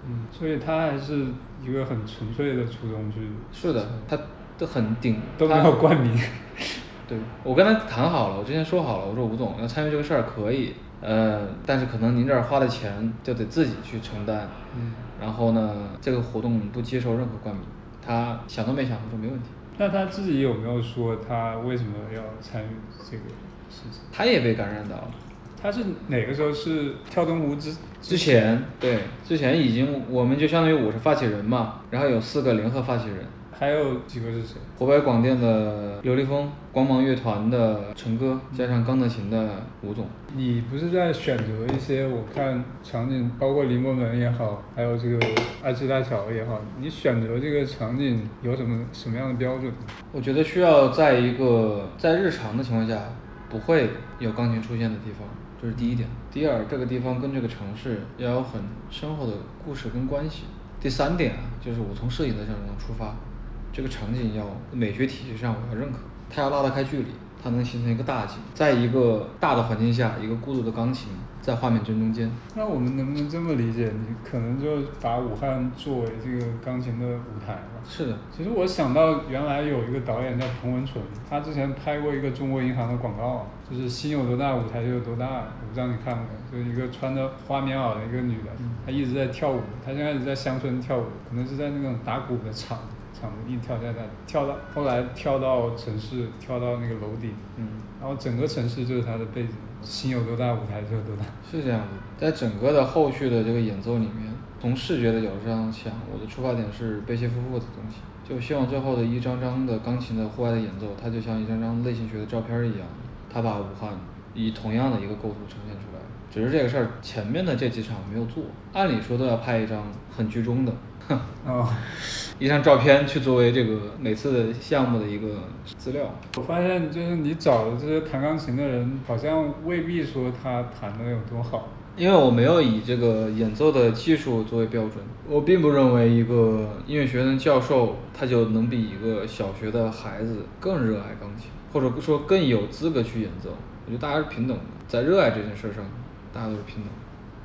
嗯，所以他还是一个很纯粹的初衷去。是的，他都很顶，都没有冠名。对，我跟他谈好了，我之前说好了，我说吴总要参与这个事儿可以，呃，但是可能您这儿花的钱就得自己去承担。嗯。然后呢，这个活动不接受任何冠名。他想都没想，他说没问题。那他自己有没有说他为什么要参与这个事情？他也被感染到了。他是哪个时候是跳东湖之之前？对，之前已经我们就相当于我是发起人嘛，然后有四个联合发起人。还有几个是谁？湖北广电的刘立峰，光芒乐团的陈哥，加上钢的琴的吴总。你不是在选择一些我看场景，包括临摹门也好，还有这个二七大桥也好，你选择这个场景有什么什么样的标准？我觉得需要在一个在日常的情况下不会有钢琴出现的地方，这是第一点。第二，这个地方跟这个城市要有很深厚的故事跟关系。第三点啊，就是我从摄影的角度出发。这个场景要美学体系上我要认可，它要拉得开距离，它能形成一个大景，在一个大的环境下，一个孤独的钢琴在画面正中间。那我们能不能这么理解？你可能就把武汉作为这个钢琴的舞台了。是的。其实我想到原来有一个导演叫彭文纯，他之前拍过一个中国银行的广告，就是心有多大，舞台就有多大。我不知道你看过没？就是一个穿着花棉袄的一个女的，她一直在跳舞，她现在一直在乡村跳舞，可能是在那种打鼓的场。场子一跳在那，跳到后来跳到城市，跳到那个楼顶，嗯，然后整个城市就是他的背景，心有多大，舞台就有多大。是这样子，在整个的后续的这个演奏里面，从视觉的角度上想，我的出发点是贝谢夫妇的东西，就希望最后的一张张的钢琴的户外的演奏，它就像一张张类型学的照片一样，它把武汉以同样的一个构图呈现出来，只是这个事儿前面的这几场没有做，按理说都要拍一张很居中的。哦，一张照片去作为这个每次的项目的一个资料。我发现就是你找的这些弹钢琴的人，好像未必说他弹的有多好。因为我没有以这个演奏的技术作为标准，我并不认为一个音乐学院的教授他就能比一个小学的孩子更热爱钢琴，或者说更有资格去演奏。我觉得大家是平等的，在热爱这件事上，大家都是平等。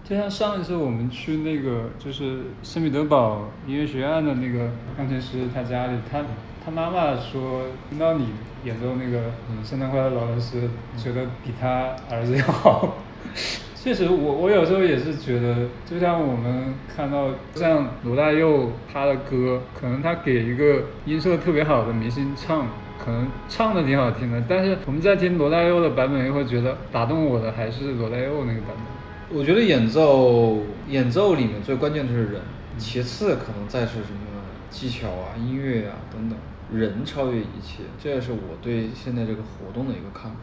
就像上一次我们去那个就是圣彼得堡音乐学院的那个钢琴师，他家里，他他妈妈说听到你演奏那个《圣诞快乐，劳伦斯》，觉得比他儿子要好。确实，我我有时候也是觉得，就像我们看到像罗大佑他的歌，可能他给一个音色特别好的明星唱，可能唱的挺好听的，但是我们在听罗大佑的版本，又会觉得打动我的还是罗大佑那个版本。我觉得演奏演奏里面最关键的是人，其次可能再是什么技巧啊、音乐啊等等，人超越一切，这也是我对现在这个活动的一个看法。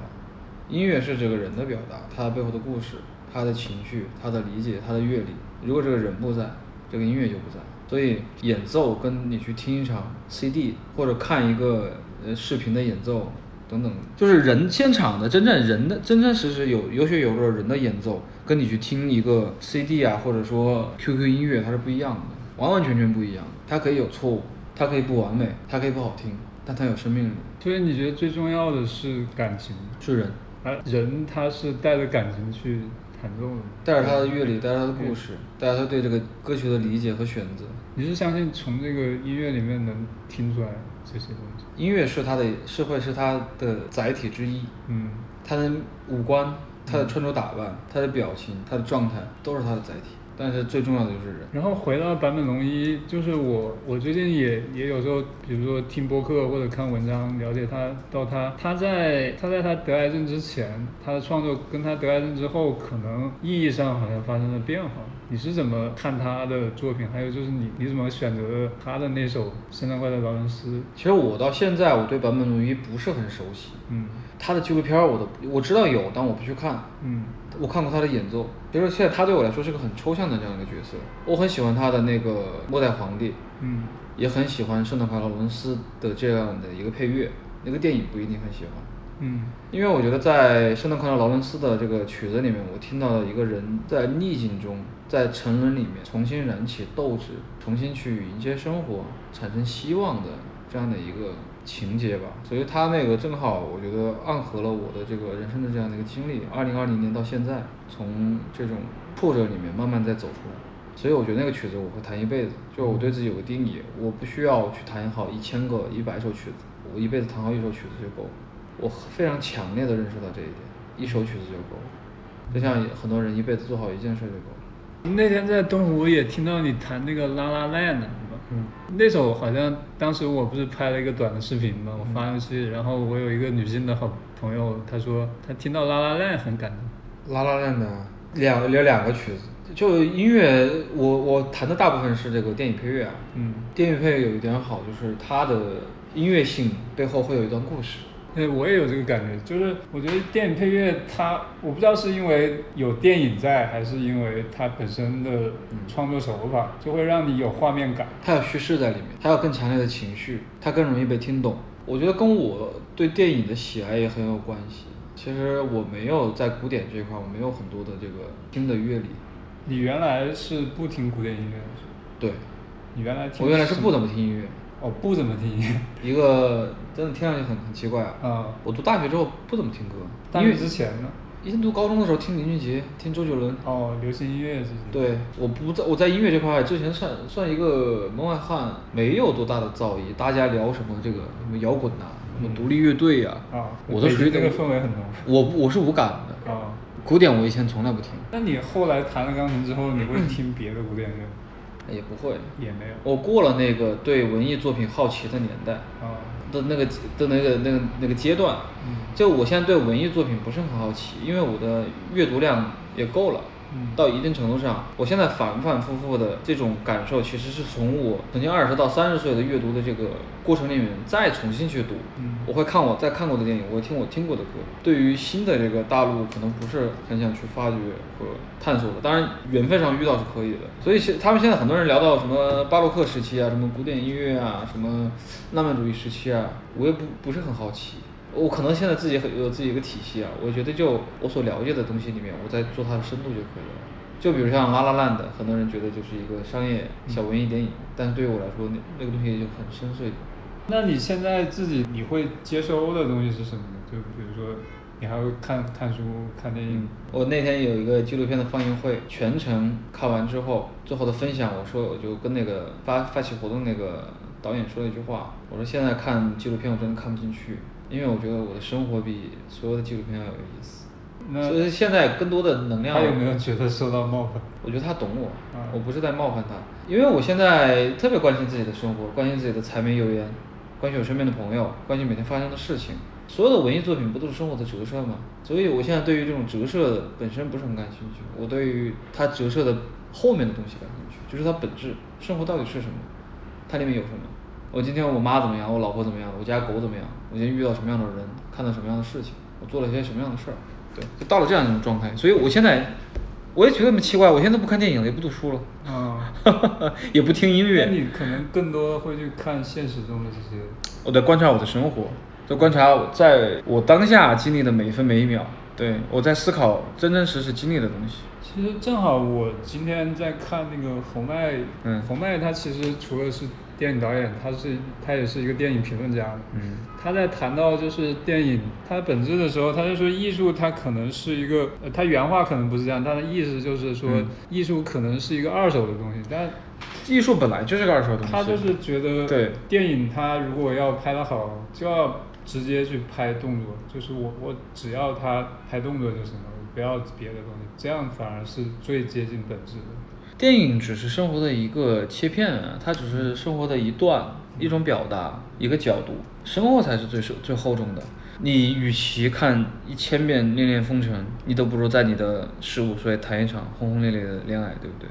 音乐是这个人的表达，他背后的故事、他的情绪、他的理解、他的阅历。如果这个人不在，这个音乐就不在。所以演奏跟你去听一场 CD 或者看一个呃视频的演奏。等等，就是人现场的真正人的真真实实有有血有肉人的演奏，跟你去听一个 CD 啊，或者说 QQ 音乐，它是不一样的，完完全全不一样。它可以有错误，它可以不完美，它可以不好听，但它有生命力。所以你觉得最重要的是感情，是人，而人他是带着感情去弹奏的，带着他的乐理，带着他的故事，带着他对这个歌曲的理解和选择。你是相信从这个音乐里面能听出来？这些东西，音乐是他的，社会是他的载体之一。嗯，他的五官、他的穿着打扮、他的表情、他的状态，都是他的载体。但是最重要的就是人。然后回到坂本龙一，就是我，我最近也也有时候，比如说听播客或者看文章，了解他到他，他在他在他得癌症之前，他的创作跟他得癌症之后，可能意义上好像发生了变化。你是怎么看他的作品？还有就是你你怎么选择他的那首《圣诞快乐，劳伦斯》？其实我到现在我对坂本龙一不是很熟悉。嗯。他的纪录片我都我知道有，但我不去看。嗯。我看过他的演奏，比如说现在他对我来说是个很抽象的这样一个角色。我很喜欢他的那个《末代皇帝》，嗯，也很喜欢《圣诞快乐，劳伦斯》的这样的一个配乐。那个电影不一定很喜欢，嗯因为我觉得在圣诞快乐劳伦斯的这个曲子里面，我听到了一个人在逆境中，在沉沦里面重新燃起斗志，重新去迎接生活，产生希望的这样的一个情节吧。所以他那个正好，我觉得暗合了我的这个人生的这样的一个经历。二零二零年到现在，从这种挫折里面慢慢再走出来。所以我觉得那个曲子我会弹一辈子，就我对自己有个定义，我不需要去弹好一千个、一百首曲子，我一辈子弹好一首曲子就够了。我非常强烈的认识到这一点，一首曲子就够了。就像很多人一辈子做好一件事就够了。那天在东湖也听到你弹那个《La La Land》，是吧？嗯，那首好像当时我不是拍了一个短的视频嘛，我发上去，然后我有一个女性的好朋友，她说她听到《La La Land》很感动。拉拉链的两有两个曲子，就音乐，我我弹的大部分是这个电影配乐啊。嗯，电影配乐有一点好，就是它的音乐性背后会有一段故事。对，我也有这个感觉，就是我觉得电影配乐它，我不知道是因为有电影在，还是因为它本身的创作手法，就会让你有画面感。它有叙事在里面，它有更强烈的情绪，它更容易被听懂。我觉得跟我对电影的喜爱也很有关系。其实我没有在古典这一块，我没有很多的这个听的乐理。你原来是不听古典音乐的？对，你原来听我原来是不怎么听音乐，哦，不怎么听音乐一个真的听上去很很奇怪啊。啊。我读大学之后不怎么听歌，大学之前呢？以前读高中的时候听林俊杰，听周杰伦。哦，流行音乐这些。对，我不在我在音乐这块之前算算一个门外汉，没有多大的造诣。大家聊什么这个什么摇滚呐、什么独立乐队呀、啊，我都属于这个氛围很浓。我我是无感的。啊，古典我以前从来不听，那你后来弹了钢琴之后，你会听别的古典乐吗？也不会。也没有。我过了那个对文艺作品好奇的年代啊，的那个的那个那个那个阶段，嗯就我现在对文艺作品不是很好奇，因为我的阅读量也够了。嗯到一定程度上，我现在反反复复的这种感受，其实是从我曾经二十到三十岁的阅读的这个过程里面再重新去读。嗯我会看我在看过的电影，我会听我听过的歌。对于新的这个大陆，可能不是很想去发掘和探索的。当然，缘分上遇到是可以的。所以现他们现在很多人聊到什么巴洛克时期啊，什么古典音乐啊，什么浪漫主义时期啊，我也不不是很好奇。我可能现在自己很有自己一个体系啊，我觉得就我所了解的东西里面，我在做它的深度就可以了。就比如像《拉拉烂的，很多人觉得就是一个商业小文艺电影，但是对于我来说，那那个东西就很深邃。那你现在自己你会接收的东西是什么呢？就比如说，你还会看看书、看电影。我那天有一个纪录片的放映会，全程看完之后，最后的分享，我说我就跟那个发发起活动那个导演说了一句话，我说现在看纪录片我真的看不进去，因为我觉得我的生活比所有的纪录片要有意思。那所以现在更多的能量，他有没有觉得受到冒犯？我觉得他懂我，啊我不是在冒犯他，因为我现在特别关心自己的生活，关心自己的柴米油盐，关心我身边的朋友，关心每天发生的事情。所有的文艺作品不都是生活的折射吗？所以我现在对于这种折射本身不是很感兴趣，我对于它折射的后面的东西感兴趣，就是它本质，生活到底是什么，它里面有什么。我今天我妈怎么样，我老婆怎么样，我家狗怎么样，我今天遇到什么样的人，看到什么样的事情，我做了一些什么样的事儿，对，就到了这样一种状态。所以我现在，我也觉得很奇怪，我现在不看电影了，也不读书了，啊，也不听音乐那乐，你可能更多会去看现实中的这些。我在观察我的生活，在观察我在我当下经历的每一分每一秒，对我在思考真真实实经历的东西。其实正好我今天在看那个侯麦，嗯。侯麦他其实除了是电影导演，他是他也是一个电影评论家。嗯。他在谈到就是电影它本质的时候，他就说艺术它可能是一个，呃，他原话可能不是这样，他的意思就是说嗯。艺术可能是一个二手的东西，但艺术本来就是个二手东西，他就是觉得对。电影他如果要拍得好，就要直接去拍动作，就是我我只要他拍动作就行了，我不要别的东西，这样反而是最接近本质的。电影只是生活的一个切片，它只是生活的一段、一种表达、一个角度，生活才是最是最厚重的。你与其看一千遍《恋恋风尘》，你都不如在你的十五岁谈一场轰轰烈烈的恋爱，对不对？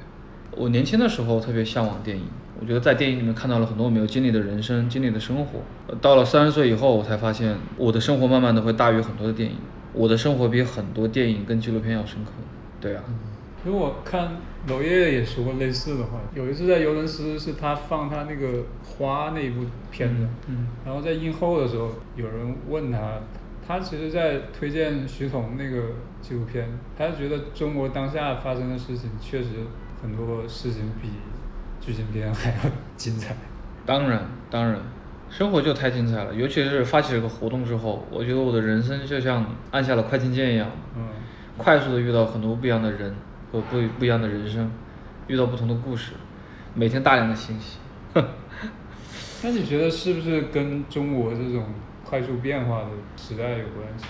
我年轻的时候特别向往电影，我觉得在电影里面看到了很多我没有经历的人生、经历的生活。呃到了三十岁以后，我才发现我的生活慢慢的会大于很多的电影，我的生活比很多电影跟纪录片要深刻。对啊，因为我看娄烨也说过类似的话，有一次在尤伦斯是他放他那个花那一部片子，嗯然后在映后的时候，有人问他，他其实在推荐徐桐那个纪录片，他就觉得中国当下发生的事情确实很多事情比剧情片还要 精彩。当然，当然，生活就太精彩了，尤其是发起这个活动之后，我觉得我的人生就像按下了快进键一样，嗯，快速的遇到很多不一样的人和不不一样的人生，遇到不同的故事，每天大量的信息。那你觉得是不是跟中国这种快速变化的时代有关系？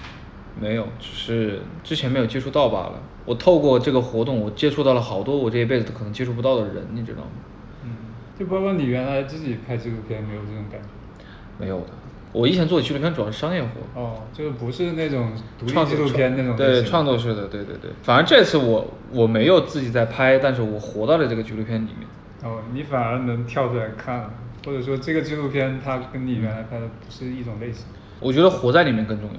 没有，只是之前没有接触到罢了。我透过这个活动，我接触到了好多我这一辈子都可能接触不到的人，你知道吗？嗯，就包括你原来自己拍纪录片，没有这种感觉？没有的，我以前做的纪录片主要是商业活。哦，就是不是那种独立创纪录片那种对创作式的，对对对。反而这次我我没有自己在拍，但是我活到了这个纪录片里面。哦，你反而能跳出来看，或者说这个纪录片它跟你原来拍的不是一种类型。我觉得活在里面更重要。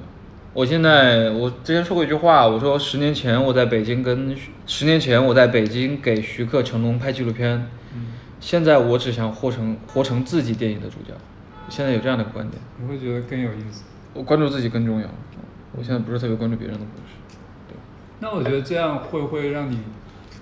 我现在我之前说过一句话，我说十年前我在北京跟徐十年前我在北京给徐克、成龙拍纪录片，嗯，现在我只想活成活成自己电影的主角。现在有这样的观点，你会觉得更有意思。我关注自己更重要。我现在不是特别关注别人的故事，对那我觉得这样会不会让你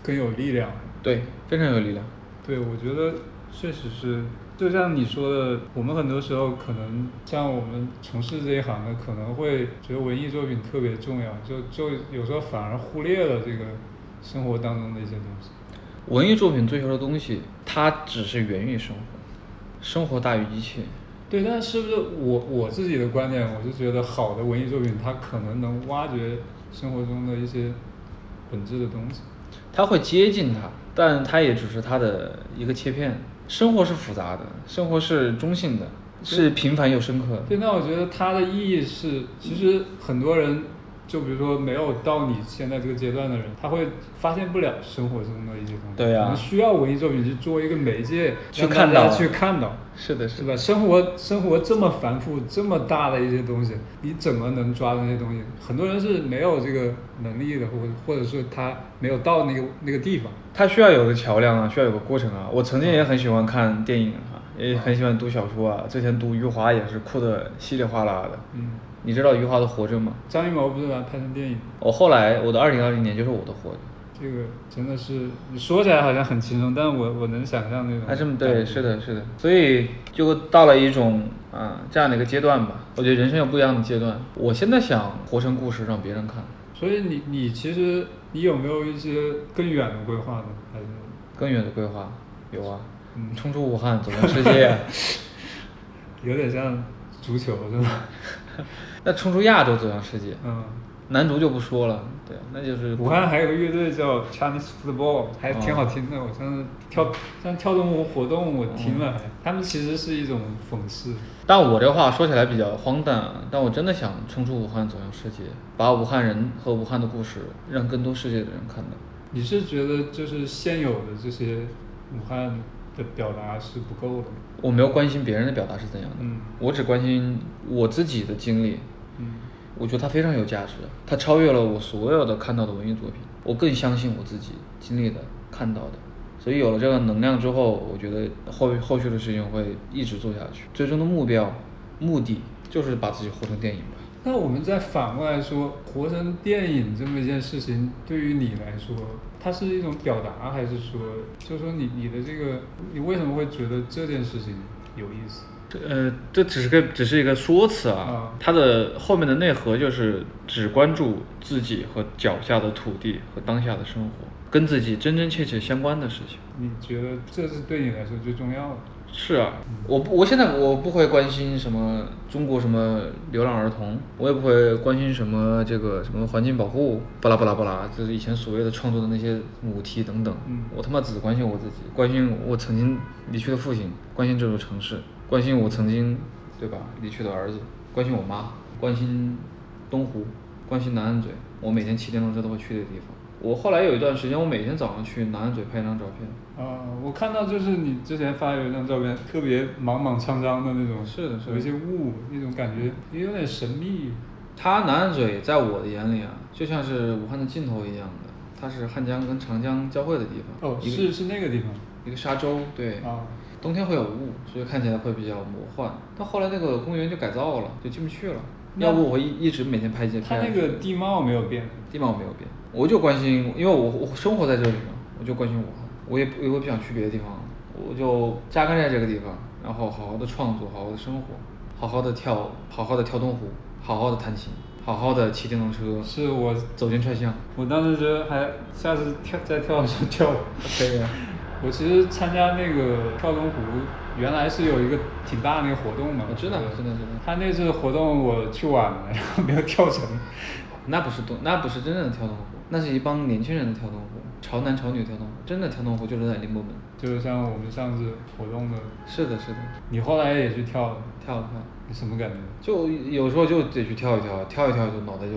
更有力量？对，非常有力量。对，我觉得确实是，就像你说的，我们很多时候可能像我们从事这一行的，可能会觉得文艺作品特别重要，就就有时候反而忽略了这个生活当中的一些东西。文艺作品追求的东西，它只是源于生活，生活大于一切。对，但是不是我我自己的观点，我是觉得好的文艺作品，它可能能挖掘生活中的一些本质的东西。它会接近它，但它也只是它的一个切片。生活是复杂的，生活是中性的，是平凡又深刻的。对，那我觉得它的意义是，其实很多人，就比如说没有到你现在这个阶段的人，他会发现不了生活中的一些东西。对呀可能需要文艺作品去做一个媒介，去看到去看到。是的，是吧？生活生活这么繁复，这么大的一些东西，你怎么能抓住那些东西？很多人是没有这个能力的，或者或者是他没有到那个那个地方。他需要有个桥梁啊，需要有个过程啊。我曾经也很喜欢看电影啊，也很喜欢读小说啊。之前读余华也是哭得稀里哗啦的。嗯，你知道余华的《活着》吗？张艺谋不是把它拍成电影？我后来我的二零二零年就是我的《活着》。这个真的是你说起来好像很轻松，但我我能想象那种。还是对，是的，是的，所以就到了一种啊这样的一个阶段吧。我觉得人生有不一样的阶段。我现在想活成故事，让别人看。所以你你其实你有没有一些更远的规划呢？还是更远的规划有啊，嗯冲出武汉，走向世界。有点像足球是吧？那冲出亚洲，走向世界。嗯，男足就不说了，对，那就是武汉还有个乐队叫 Chinese Football，还挺好听的。我上次跳像跳动舞活动我听了还，他们其实是一种讽刺。但我这话说起来比较荒诞啊，但我真的想冲出武汉，走向世界，把武汉人和武汉的故事让更多世界的人看到。你是觉得就是现有的这些武汉的表达是不够的？我没有关心别人的表达是怎样的，嗯我只关心我自己的经历。嗯我觉得它非常有价值，它超越了我所有的看到的文艺作品。我更相信我自己经历的、看到的，所以有了这个能量之后，我觉得后后续的事情会一直做下去。最终的目标、目的就是把自己活成电影吧。那我们再反过来说，活成电影这么一件事情，对于你来说，它是一种表达，还是说，就是说你你的这个，你为什么会觉得这件事情有意思？这呃，这只是个只是一个说辞啊啊，它的后面的内核就是只关注自己和脚下的土地和当下的生活，跟自己真真切切相关的事情。你觉得这是对你来说最重要的？是啊，我不，我现在我不会关心什么中国什么流浪儿童，我也不会关心什么这个什么环境保护，巴拉巴拉巴拉，就是以前所谓的创作的那些母题等等。嗯我他妈只关心我自己，关心我曾经离去的父亲，关心这座城市，关心我曾经，对吧，离去的儿子，关心我妈，关心东湖，关心南岸嘴，我每天骑电动车都会去的地方。我后来有一段时间，我每天早上去南岸嘴拍一张照片。啊、我看到就是你之前发有一张照片，特别莽莽苍苍的那种，是的是的有一些雾，那种感觉也有点神秘。它南岸嘴在我的眼里啊，就像是武汉的尽头一样的，它是汉江跟长江交汇的地方。哦，是是那个地方。一个沙洲，对。啊，冬天会有雾，所以看起来会比较魔幻。但后来那个公园就改造了，就进不去了。要不我一一直每天拍一些它。那个地貌没有变，地貌没有变，我就关心，因为我我生活在这里嘛，我就关心武汉，我也不我也不想去别的地方，我就扎根在这个地方，然后好好的创作，好好的生活，好好的跳，好好的跳东湖，好好的弹琴，好好的骑电动车，是我走进串巷。我当时觉得还下次跳再跳的时候跳。可以啊。我其实参加那个跳东湖，原来是有一个挺大的那个活动嘛。我知道对知道知道他那次活动我去晚了，然后没有跳成。那不是东，那不是真正的跳东湖，那是一帮年轻人的跳东湖，潮男潮女跳动湖，真的跳动湖就是在宁波门。就是像我们上次活动的，是的，是的，你后来也去跳了，跳了跳。你什么感觉？就有时候就得去跳一跳，跳一跳就脑袋就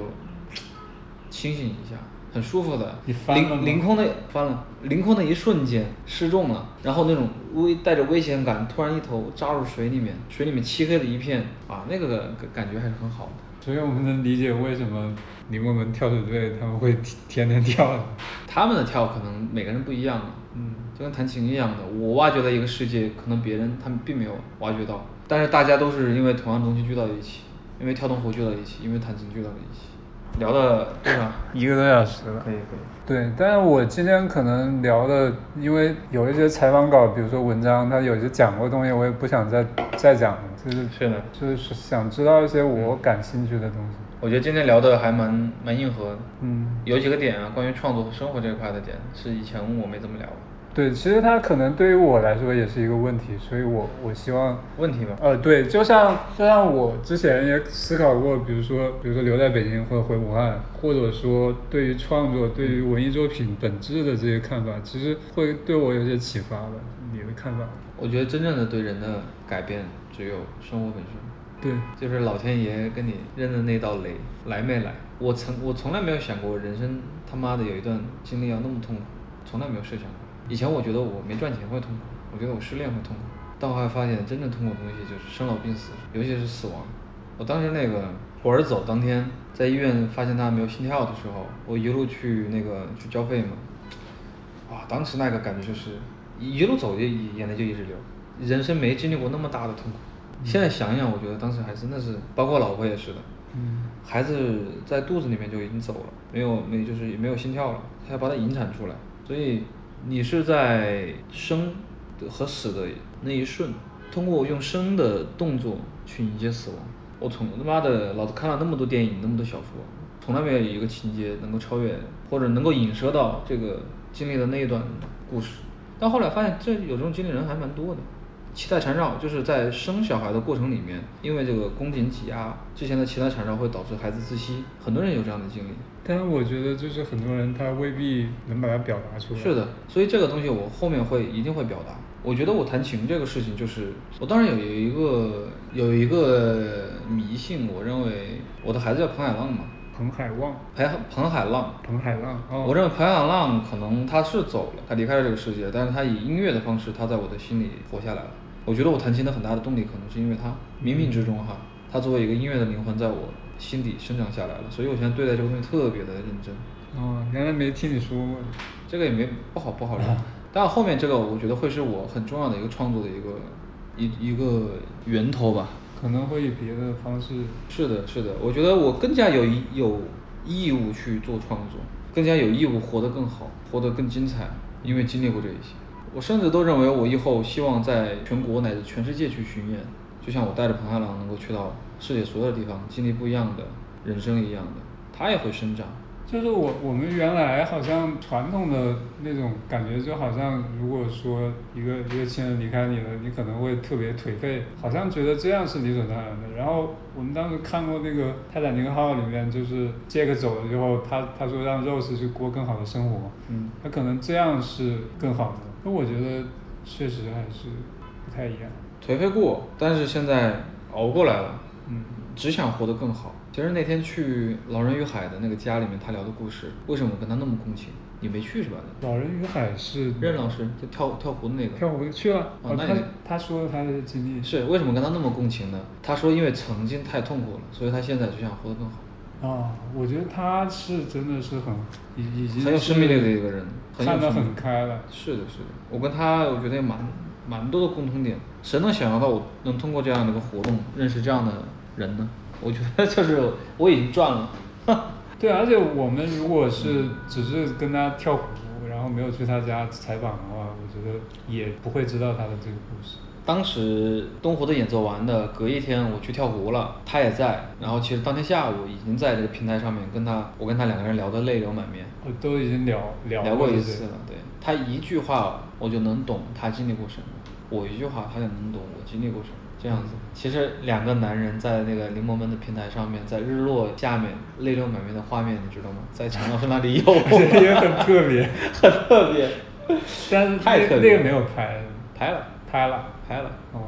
清醒一下，很舒服的。你翻了凌凌空的翻了，凌空的一瞬间失重了，然后那种危带着危险感，突然一头扎入水里面，水里面漆黑的一片啊，那个感感觉还是很好的。所以我们能理解为什么宁波门跳水队他们会天天跳的。他们的跳可能每个人不一样，嗯，就跟弹琴一样的，我挖掘的一个世界，可能别人他们并没有挖掘到，但是大家都是因为同样东西聚到一起，因为跳动湖聚到一起，因为弹琴聚到了一起，聊了多少？一个多小时了。可以可以。对，但是我今天可能聊的，因为有一些采访稿，比如说文章，他有些讲过的东西，我也不想再再讲了，就是是的就是想知道一些我感兴趣的东西。我觉得今天聊的还蛮蛮硬核的，嗯，有几个点啊，关于创作和生活这一块的点，是以前我没怎么聊过。对，其实它可能对于我来说也是一个问题，所以我我希望问题吧？呃，对，就像就像我之前也思考过，比如说比如说留在北京或者回武汉，或者说对于创作、对于文艺作品本质的这些看法，其实会对我有些启发吧。你的看法？我觉得真正的对人的改变，只有生活本身。对，就是老天爷跟你扔的那道雷来没来？我曾我从来没有想过人生他妈的有一段经历要那么痛苦，从来没有设想过。以前我觉得我没赚钱会痛苦，我觉得我失恋会痛苦，但我后来发现真正痛苦的东西就是生老病死，尤其是死亡。我当时那个我儿子走当天，在医院发现他没有心跳的时候，我一路去那个去交费嘛，哇，当时那个感觉就是一路走就眼泪就一直流，人生没经历过那么大的痛苦。现在想想，我觉得当时还真的是，包括老婆也是的，嗯，孩子在肚子里面就已经走了，没有没就是也没有心跳了，他要把它引产出来，所以你是在生和死的那一瞬，通过用生的动作去迎接死亡。我从他妈的老子看了那么多电影，那么多小说，从来没有一个情节能够超越或者能够影射到这个经历的那一段故事。但后来发现，这有这种经历人还蛮多的。脐带缠绕就是在生小孩的过程里面，因为这个宫颈挤压，之前的脐带缠绕会导致孩子窒息，很多人有这样的经历。但是我觉得就是很多人他未必能把它表达出来。是的，所以这个东西我后面会一定会表达。我觉得我弹琴这个事情，就是我当然有有一个有一个迷信，我认为我的孩子叫彭海浪嘛，彭海旺，彭彭海浪，彭海浪，哦，我认为彭海浪可能他是走了，他离开了这个世界，但是他以音乐的方式，他在我的心里活下来了。我觉得我弹琴的很大的动力，可能是因为他冥冥之中哈，他作为一个音乐的灵魂，在我心底生长下来了，所以我现在对待这个东西特别的认真。哦，原来没听你说过。这个也没不好不好聊，但后面这个我觉得会是我很重要的一个创作的一个一一个源头吧。可能会以别的方式，是的，是的，我觉得我更加有义有义务去做创作，更加有义务活得更好，活得更精彩，因为经历过这一些。我甚至都认为，我以后希望在全国乃至全世界去巡演，就像我带着彭太郎能够去到世界所有的地方，经历不一样的人生一样的，他也会生长。就是我我们原来好像传统的那种感觉，就好像如果说一个一个亲人离开你了，你可能会特别颓废，好像觉得这样是理所当然的。然后我们当时看过那个《泰坦尼克号》里面，就是杰克走了之后，他他说让 Rose 去过更好的生活，嗯，他可能这样是更好的。那我觉得确实还是不太一样。颓废过，但是现在熬过来了，嗯，只想活得更好。其实那天去《老人与海》的那个家里面，他聊的故事，为什么我跟他那么共情？你没去是吧？老人与海是任老师就跳跳湖的那个，跳湖去了，哦，他哦那你他说他的经历是为什么跟他那么共情呢？他说因为曾经太痛苦了，所以他现在只想活得更好，啊，我觉得他是真的是很已已经很有生命力的一个人，看得很开了。是的，是的，我跟他我觉得也蛮蛮多的共同点。谁能想象到我能通过这样的一个活动认识这样的人呢？我觉得就是我已经赚了。对，而且我们如果是只是跟他跳舞，然后没有去他家采访的话，我觉得也不会知道他的这个故事。当时东湖的演奏完的，隔一天我去跳湖了，他也在。然后其实当天下午已经在这个平台上面跟他，我跟他两个人聊得泪流满面。我都已经聊聊聊过一次了，对他一句话我就能懂他经历过什么，我一句话他就能懂我经历过什么。这样子，其实两个男人在那个临摹门的平台上面，在日落下面泪流满面的画面，你知道吗？在陈老师那里有，也很特别，很特别。但是太特别，那个没有拍，拍了，拍了，拍了。哦，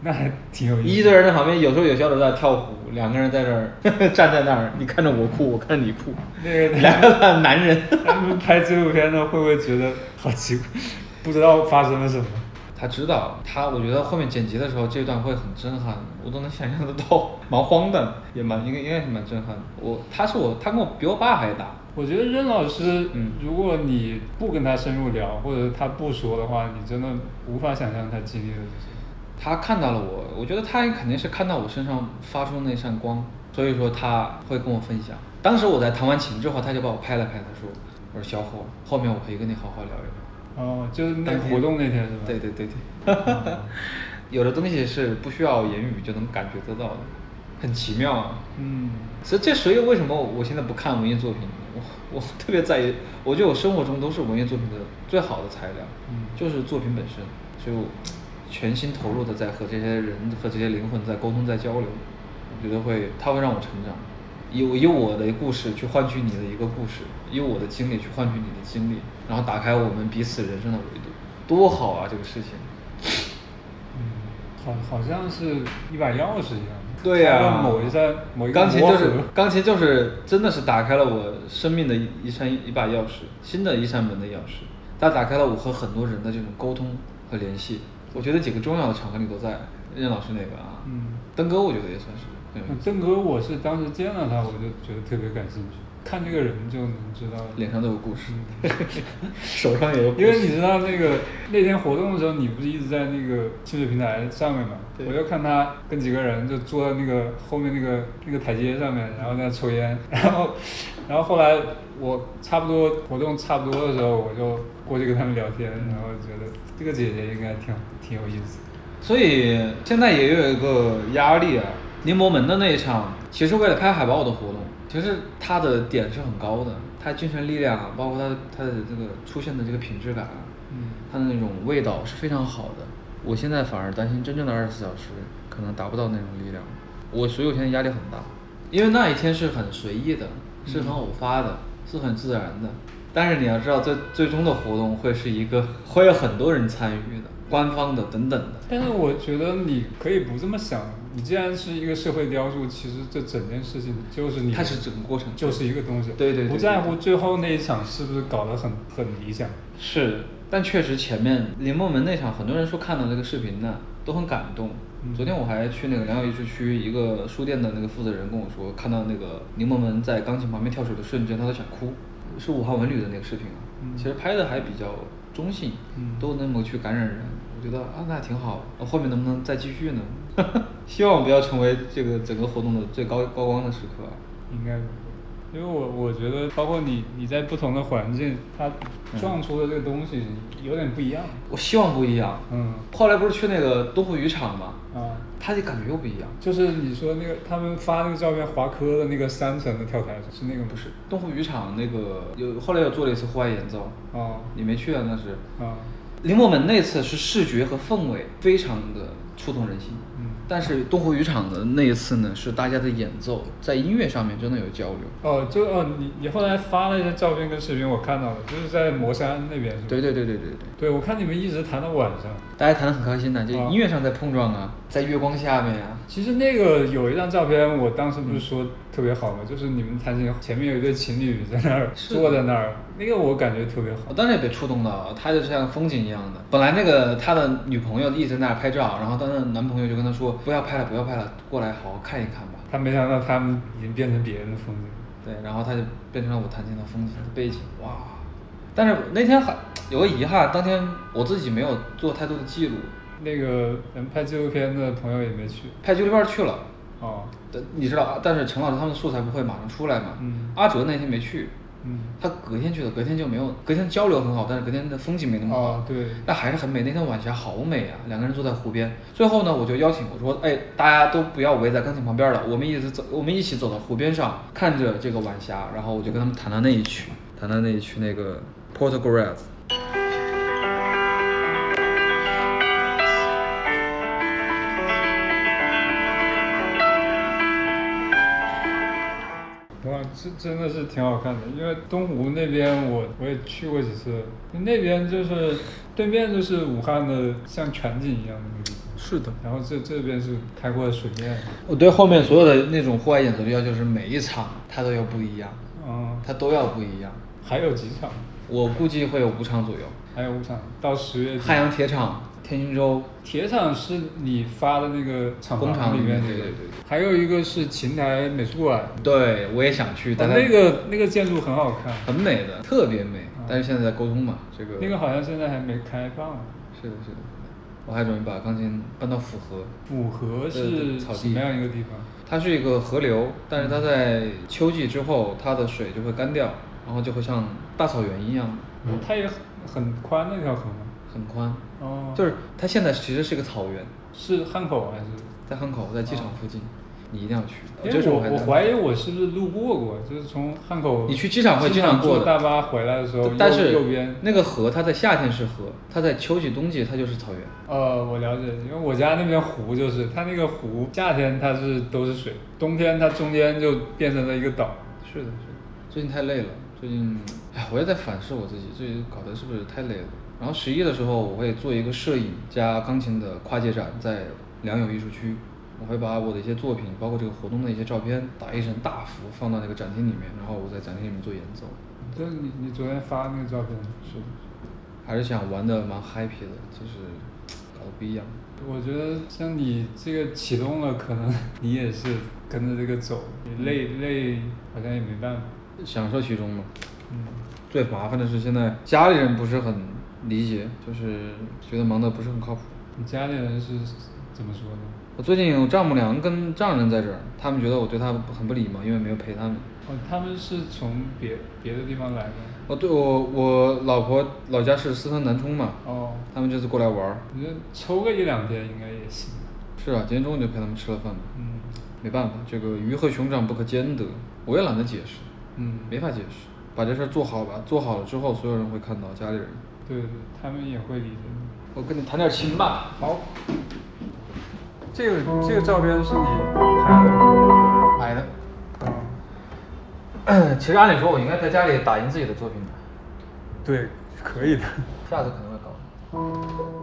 那还挺有意思。一堆人在旁边有说有笑的在跳舞，两个人在这儿 站在那儿，你看着我哭，我看着你哭。那个两个男人，他们拍纪录片的会不会觉得好奇怪？不知道发生了什么？他知道，他我觉得后面剪辑的时候这段会很震撼，我都能想象得到，蛮荒诞，也蛮应该应该是蛮震撼的。我他是我，他跟我比我爸还大。我觉得任老师，嗯，如果你不跟他深入聊，或者他不说的话，你真的无法想象他经历的这些。他看到了我，我觉得他肯定是看到我身上发出那扇光，所以说他会跟我分享。当时我在弹完琴之后，他就把我拍了拍，他说：“我说小伙，后面我可以跟你好好聊一聊。”哦，就是那活动那天是吧？对对对对，有的东西是不需要言语就能感觉得到的，很奇妙啊。嗯，所以这所以为什么我现在不看文艺作品？我我特别在意，我觉得我生活中都是文艺作品的最好的材料，嗯，就是作品本身，所以我全心投入的在和这些人和这些灵魂在沟通在交流，我觉得会，它会让我成长。以以我的故事去换取你的一个故事，以我的经历去换取你的经历，然后打开我们彼此人生的维度，多好啊！这个事情。嗯，好，好像是一把钥匙一样。对呀。某一扇某一钢琴就是钢琴就是真的是打开了我生命的一一扇一把钥匙，新的一扇门的钥匙。它打开了我和很多人的这种沟通和联系。我觉得几个重要的场合你都在，任老师那个啊，嗯，登哥我觉得也算是。登哥，我是当时见了他，我就觉得特别感兴趣。看这个人就能知道，脸上都有故事，手上也有。因为你知道那个那天活动的时候，你不是一直在那个清水平台上面嘛？我就看他跟几个人就坐在那个后面那个那个台阶上面，然后在抽烟。然后，然后后来我差不多活动差不多的时候，我就过去跟他们聊天，然后觉得这个姐姐应该挺挺有意思。所以现在也有一个压力啊。临摹门的那一场，其实为了拍海报的活动，其实他的点是很高的，他精神力量啊，包括他他的这个出现的这个品质感啊，嗯，他的那种味道是非常好的。我现在反而担心真正的二十四小时可能达不到那种力量，我所以我现在压力很大，因为那一天是很随意的，是很偶发的，是很自然的。但是你要知道，最最终的活动会是一个会有很多人参与的，官方的等等的。但是我觉得你可以不这么想。你既然是一个社会雕塑，其实这整件事情就是你，它是整个过程，就是一个东西。对对。不在乎最后那一场是不是搞得很很理想。是，但确实前面林梦门那场，很多人说看到那个视频呢，都很感动。昨天我还去那个良友艺术区一个书店的那个负责人跟我说，看到那个林梦门在钢琴旁边跳水的瞬间，他都想哭。是五号文旅的那个视频啊，其实拍的还比较中性，都那么去感染人。我觉得啊，那挺好。后面能不能再继续呢？希望不要成为这个整个活动的最高高光的时刻。应该，因为我我觉得，包括你你在不同的环境，它撞出的这个东西有点不一样。我希望不一样。嗯。后来不是去那个东湖渔场吗？啊。他的感觉又不一样。就是你说那个他们发那个照片，华科的那个三层的跳台是那个不是？东湖渔场那个有后来又做了一次户外演奏。哦。你没去啊？那是。啊。林默门那次是视觉和氛围非常的触动人心。但是东湖渔场的那一次呢，是大家的演奏在音乐上面真的有交流。哦，就哦，你你后来发了一些照片跟视频，我看到了，就是在磨山那边是吧？对对对对对对。对，我看你们一直弹到晚上。大家弹的很开心的，就音乐上在碰撞啊，在月光下面啊。其实那个有一张照片，我当时不是说特别好吗？就是你们弹琴前面有一对情侣在那儿坐在那儿，那个我感觉特别好。我当时也被触动到，他就像风景一样的。本来那个他的女朋友一直在那儿拍照，然后他的男朋友就跟他说。不要拍了，不要拍了，过来好好看一看吧。他没想到他们已经变成别人的风景。对，然后他就变成了我弹琴的风景的背景，哇！但是那天还有个遗憾，当天我自己没有做太多的记录，那个拍纪录片的朋友也没去。拍纪录片去了，哦，但你知道，但是陈老师他们的素材不会马上出来嘛？嗯阿哲那天没去，嗯，他隔天去的，隔天就没有，隔天交流很好，但是隔天的风景没那么好。哦，对，但还是很美，那天晚霞好美啊！两个人坐在湖边，最后呢，我就邀请我说，哎，大家都不要围在钢琴旁边了，我们一直走，我们一起走到湖边上，看着这个晚霞，然后我就跟他们弹了那一曲，弹了那一曲那个 Portuguese。哇，这真的是挺好看的，因为东湖那边我我也去过几次，那边就是对面就是武汉的像全景一样的那个地方，是的，然后这这边是开阔的水面，我对后面所有的那种户外演出的要求是每一场它都要不一样，嗯，它都要不一样。还有几场，我估计会有五场左右。还有五场，到十月。汉阳铁厂、天津州，铁厂是你发的那个厂工厂里面那个，对对对还有一个是琴台美术馆，对我也想去，哦但它那个那个建筑很好看，很美的，特别美。但是现在在沟通嘛，这个那个好像现在还没开放。是的，是的。我还准备把钢琴搬到府河，府河是草地什么样一个地方？它是一个河流，但是它在秋季之后，它的水就会干掉，然后就会像大草原一样，它也很很宽那条河吗？很宽。哦，就是它现在其实是个草原，是汉口还是？在汉口，在机场附近，你一定要去。因为我我怀疑我是不是路过过，就是从汉口你去机场会经常过的大巴回来的时候，右但是右边那个河，它在夏天是河，它在秋季、冬季它就是草原。呃，我了解，因为我家那边湖就是它那个湖，夏天它是都是水，冬天它中间就变成了一个岛。是的，是的。最近太累了，最近，哎，我也在反思我自己，最近搞得是不是太累了？然后十一的时候，我会做一个摄影加钢琴的跨界展，在良友艺术区，我会把我的一些作品，包括这个活动的一些照片，打印成大幅放到那个展厅里面，然后我在展厅里面做演奏。就是你你昨天发那个照片，是的。还是想玩的蛮 happy 的，就是搞得不一样。我觉得像你这个启动了，可能你也是跟着这个走，你累累好像也没办法。享受其中嘛。嗯，最麻烦的是现在家里人不是很理解，就是觉得忙的不是很靠谱。你家里人是怎么说的？我最近有丈母娘跟丈人在这儿，他们觉得我对他很不礼貌，因为没有陪他们。哦，他们是从别别的地方来的。哦，对我我老婆老家是四川南充嘛，哦，他们这次过来玩儿。我觉得抽个一两天应该也行。是啊，今天中午就陪他们吃了饭嘛。嗯没办法，这个鱼和熊掌不可兼得，我也懒得解释，嗯，没法解释，把这事儿做好吧。做好了之后，所有人会看到，家里人。对对，他们也会理解你。我跟你谈点情吧。好，这个这个照片是你拍的吗？买的。嗯，其实按理说，我应该在家里打印自己的作品的，对，可以的。下次可能会搞。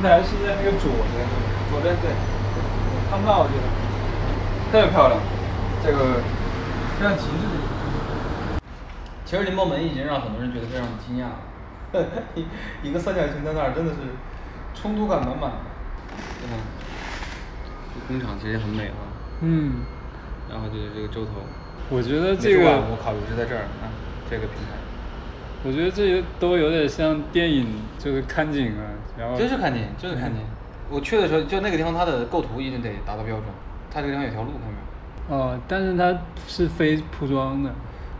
平台是在那个左边，左边对，看不到我觉得。特别漂亮，这个非常极致。其实林默门已经让很多人觉得非常惊讶了，一一个三角形在那儿真的是冲突感满满。你看，这工厂其实很美啊。嗯，然后就是这个洲头。我觉得这个我考虑是在这儿啊，这个平台。我觉得这些都有点像电影，就是看景啊，然后真是看见，就是看见。我去的时候，就那个地方，它的构图一定得达到标准。它这个地方有条路，看到没有？哦，但是它是非铺装的。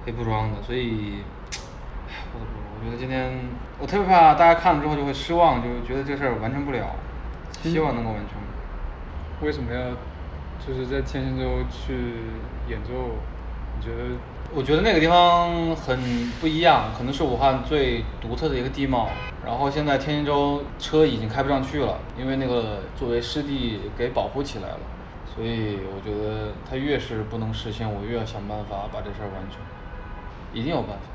非铺装的，所以，唉我都不我觉得今天我特别怕大家看了之后就会失望，就觉得这事儿完成不了。希望能够完成。为什么要就是在天津州去演奏？你觉得？我觉得那个地方很不一样，可能是武汉最独特的一个地貌。然后现在天津州车已经开不上去了，因为那个作为湿地给保护起来了。所以我觉得它越是不能实现，我越要想办法把这事儿完成，一定有办法。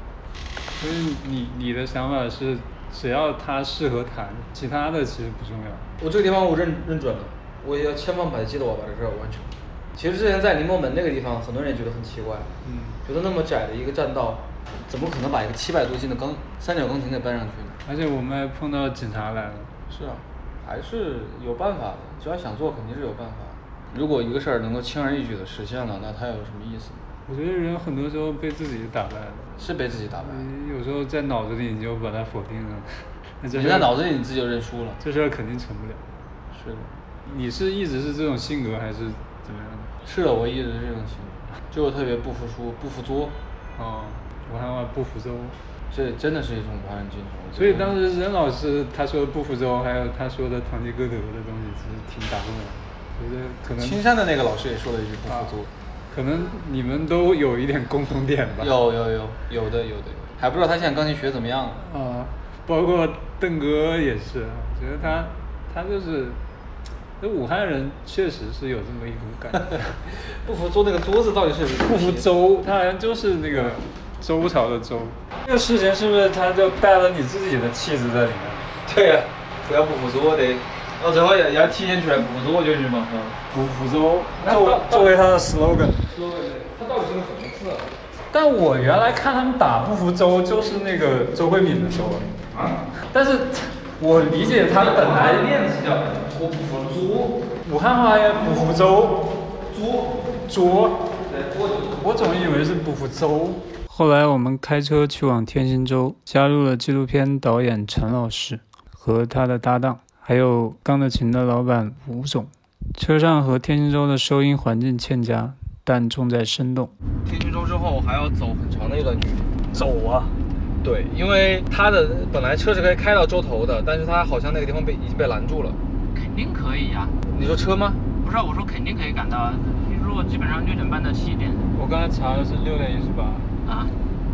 所以你你的想法是，只要它适合谈，其他的其实不重要。我这个地方我认认准了，我也要千方百计的我把这事儿完成。其实之前在宁波门那个地方，很多人也觉得很奇怪，嗯觉得那么窄的一个栈道，怎么可能把一个七百多斤的钢三角钢琴给搬上去呢？而且我们还碰到警察来了。是啊，还是有办法的，只要想做，肯定是有办法。如果一个事儿能够轻而易举的实现了，那它有什么意思呢？我觉得人很多时候被自己打败了，是被自己打败。你有时候在脑子里你就把它否定了，那这你在脑子里你自己就认输了。这事儿肯定成不了。是的，你是一直是这种性格还是怎么样的？是的，我一直是这种性格，就特别不服输、不服作，哦，武汉话不服周。这真的是一种武汉人精神。所以当时任老师他说的不服周，还有他说的堂吉诃德的东西，其实挺打动我的。我觉得可能青山的那个老师也说了一句不服作。可能你们都有一点共同点吧。有有有有的有的，还不知道他现在钢琴学怎么样了。啊，包括邓哥也是，我觉得他他就是，这武汉人确实是有这么一股感觉。不服周那个桌子到底是不服周，他好像就是那个周朝的周。这个事情是不是他就带了你自己的气质在里面？对呀、不要不服作的，到最后也也要体现出来不服作就是嘛。嗯。不服周，作为作为他的 slogan。对，他到底是个什么字啊？但我原来看他们打不服周，就是那个周慧敏的周啊。但是我理解他本来练词叫我不服猪，武汉话也不服周，作，卓。对，作就是我总以为是不服周。后来我们开车去往天心洲，加入了纪录片导演陈老师和他的搭档，还有钢的琴的老板吴总。车上和天心洲的收音环境欠佳，但重在生动。天津州之后还要走很长的一段距离。走啊！对，因为它的本来车是可以开到洲头的，但是它好像那个地方被已经被拦住了。肯定可以呀、你说车吗？不是啊，我说肯定可以赶到，日落基本上六点半到七点我刚才查的是六点一十八。啊。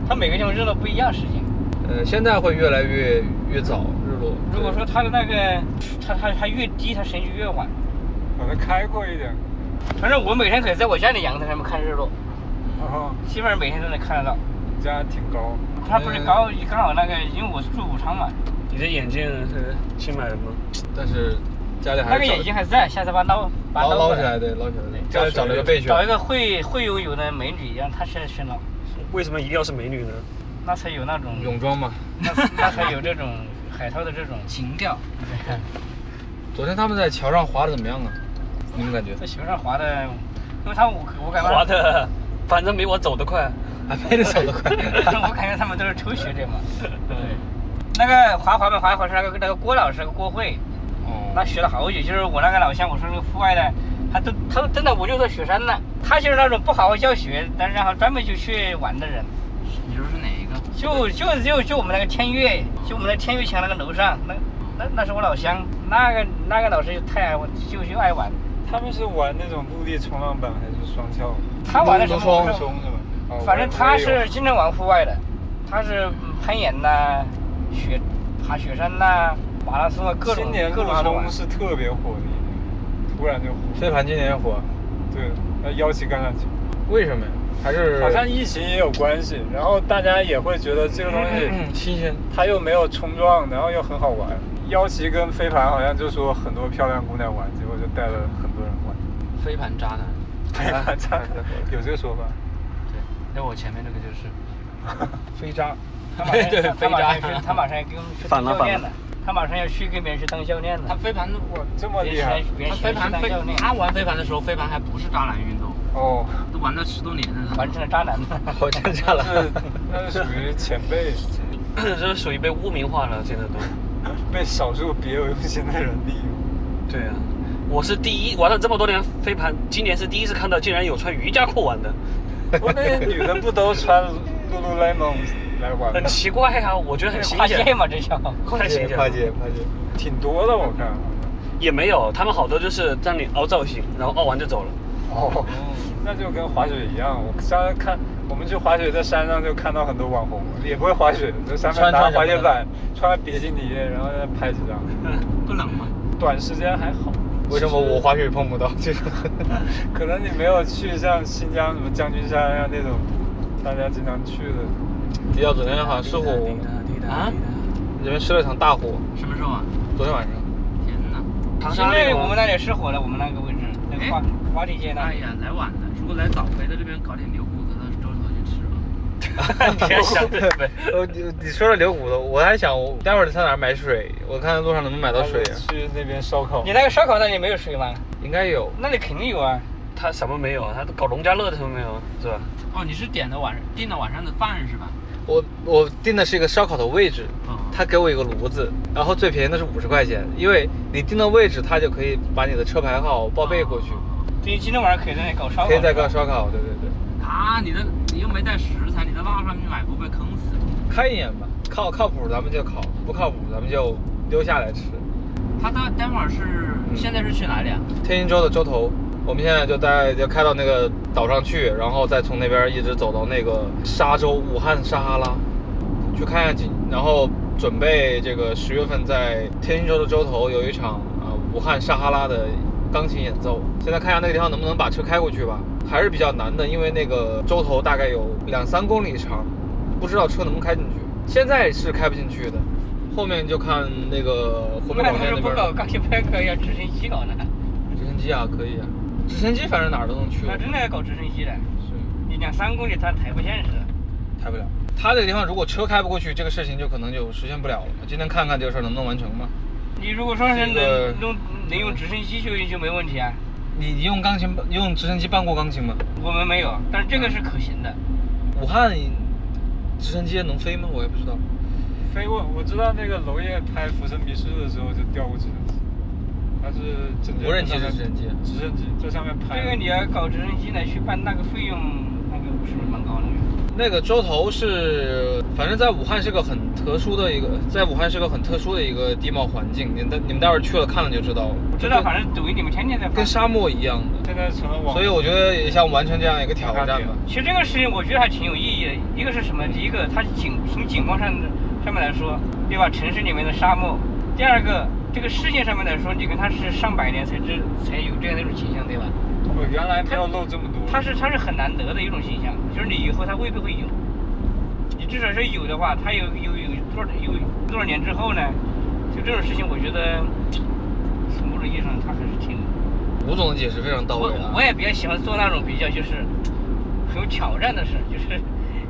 它每个地方日落不一样时间。呃，现在会越来越越早日落。如果说它的那个，它它它越低，它时间就越晚。把它开过一点。反正我每天可以在我家里阳台上面看日落，哦，基本上每天都能看得到。你家挺高。它不是高，刚好那个，因为我是住武昌嘛，你的眼镜是新买的吗？但是家里还是那个眼镜还在，下次把它捞把它捞捞起来，对，捞起来。家里找了个备选。找一个会会游泳的美女，让她去去捞，为什么一定要是美女呢？那才有那种泳装嘛。那那才有这种海涛的这种情调。昨天他们在桥上滑的怎么样啊？你们感觉？在桥上滑的，因为他我我感觉滑的，反正没我走得快。还没你走得快。我感觉他们都是初学者嘛。对，那个滑滑板滑一滑是那个那个郭老师，郭慧，哦那学了好久。就是我那个老乡，我说那个户外的，他都他都真的我就说雪山呢，他就是那种不好好教学，但是然后专门就去玩的人。你说是哪一个？就就就就我们那个天悦，就我们那天悦桥那个楼上，那那那是我老乡，那个那个老师就太爱玩，就就爱玩。他们是玩那种陆地冲浪板还是双翘？他玩的什么？双冲是吧？哦反正他是经常玩户外的，他是嗯攀岩呐、雪爬雪山呐、马拉松啊，各种今年各种都玩马东。是特别火的，突然就火。飞盘今年也火，对，那腰旗橄榄球。为什么呀？还是好像疫情也有关系，然后大家也会觉得这个东西新鲜。它又没有冲撞，然后又很好玩。腰旗跟飞盘好像就说很多漂亮姑娘玩，结果就带了很。飞盘渣男。飞盘渣男有这个说法？对，那我前面那个就是飞 渣。他马上对他飞渣他马上要跟去反了反了当教练了。他马上要去跟别人去当教练了。他飞盘，哇，这么厉害！他飞盘飞当教练，他玩飞盘的时候，飞盘还不是渣男运动，哦，都玩了十多年了。他完成了渣男。好真假了。那 是那是属于前辈，这是属于被污名化了，现在都。被少数别有用心的人利用。对啊，我是第一玩了这么多年飞盘，今年是第一次看到竟然有穿瑜伽裤玩的，不过那些女的不都穿 Lululemon 来玩吗很？奇怪啊，我觉得很新鲜，跨界嘛，这叫。太新鲜了。跨界跨界。挺多的，我看。也没有，他们好多就是让你凹造型，然后凹完就走了。哦，那就跟滑雪一样。我上次看我们去滑雪，在山上就看到很多网红，也不会滑雪，在上面穿拿滑雪板，穿比基尼，然后再拍几张。不冷吗？短时间还好。为什么我滑雪碰不到这种？可能你没有去像新疆什么将军山啊那种大家经常去的。迪奥昨天好像失火，啊？这边失了场大火，什么时候啊？昨天晚上。天哪！长现沙那个吗在我们那里失火了，我们那个位置，那个花花地街那里。哎呀，来晚了。如果来早，可以在这边搞点牛。你还想对呗？呃，你你说了牛骨头，我还想我待会儿上哪儿买水，我看路上能不能买到水啊？去那边烧烤你。那个烧烤那里没有水吗？应该有。那里肯定有啊。他什么没有？他搞农家乐的什么没有？是吧？哦，你是点的晚订的晚上的饭是吧？我我订的是一个烧烤的位置哦，他给我一个炉子，然后最便宜的是五十块钱，因为你订的位置，他就可以把你的车牌号报备过去，对，今天晚上可以在那里搞烧烤。可以在搞烧烤，对对对。啊，你的你又没带食材，你在拉上去买不被坑死？看一眼吧，靠靠谱咱们就烤，不靠谱咱们就丢下来吃。他待待会儿是现在是去哪里啊？天津州的州头，我们现在就带就开到那个岛上去，然后再从那边一直走到那个沙洲武汉撒哈拉，去看下景，然后准备这个十月份在天津州的州头有一场啊、武汉撒哈拉的钢琴演奏。现在看一下那个地方能不能把车开过去吧，还是比较难的，因为那个洲头大概有两三公里长，不知道车能不能开进去。现在是开不进去的，后面就看那个湖北广电那边不搞钢琴拍可要直升机搞呢？直升机啊，可以啊，直升机反正哪儿都能去。那真的要搞直升机的，是你两三公里它抬不现实。抬不了。他这个地方如果车开不过去，这个事情就可能就实现不了了。今天看看这个事儿能不能完成嘛？你如果说是这个能能能用直升机就就没问题啊。你你用钢琴用直升机办过钢琴吗？我们没有，但是这个是可行的。武汉直升机能飞吗？我也不知道。飞过，我知道那个娄烨拍《浮生迷失》的时候就调过直升机，他是整天无人机直升机直升机在上面拍。这个你要搞直升机来去办那个费用，那个是不是蛮高的？那个洲头是，反正在武汉是个很特殊的一个，在武汉是个很特殊的一个地貌环境。你待你们待会儿去了看了就知道了。我知道，反正抖音你们天天在发跟。沙漠一样的。现在成了网，所以我觉得也像完成这样一个挑战吧。其实这个事情我觉得还挺有意义的。一个是什么？第一个，它景从景观上上面来说，对吧？城市里面的沙漠。第二个，这个世界上面来说，你跟它是上百年才知才有这样的一种景象，对吧？我原来没有漏这么多。它是它是很难得的一种现象，就是你以后它未必会有。你至少是有的话，它有有有多少有多少年之后呢？就这种事情，我觉得从某种意义上他还是挺。吴总的解释非常到位啊。我也比较喜欢做那种比较就是很有挑战的事，就是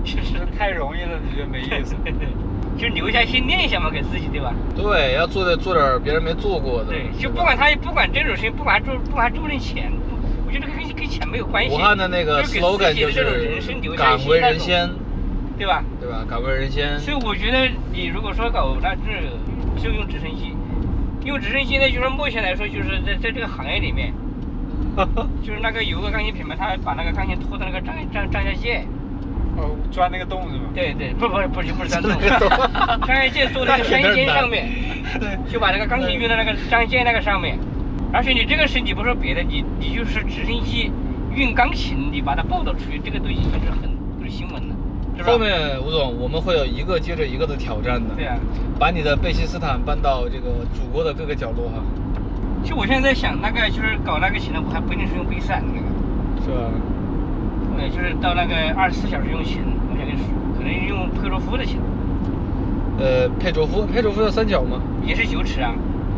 就是太容易了，你觉得没意思？就留下一些念想嘛，给自己，对吧？对，要做点做点别人没做过的。对，就不管他不管这种事情，不管赚不管赚不挣钱，我觉得跟跟钱没有关系。武汉的那个就是给 slogan 自己就的这种人是生留下敢为一些人先，对吧？对吧？敢为人先。所以我觉得你如果说搞那这就用直升机，用直升机呢，就是目前来说就是在在这个行业里面，就是那个有个钢琴品牌，他把那个钢琴拖到那个张张张家界。哦，钻那个洞是吧？对对，不不不是不是钻洞张家界坐那个山尖上面，就把那个钢琴运到那个张尖那个上面，而且你这个是你不说别的，你你就是直升机运钢琴，你把它报道出去，这个都已经是很都是新闻了，是吧？后面吴总，我们会有一个接着一个的挑战的。对啊，把你的贝希斯坦搬到这个祖国的各个角落哈，其实我现在在想，那个就是搞那个琴的，我还不一定是用贝斯坦的那个，是吧？对，就是到那个二十四小时用琴，我想跟你说，可能用佩洛夫的琴，呃，佩卓夫，佩卓夫的三角吗？也是九尺啊，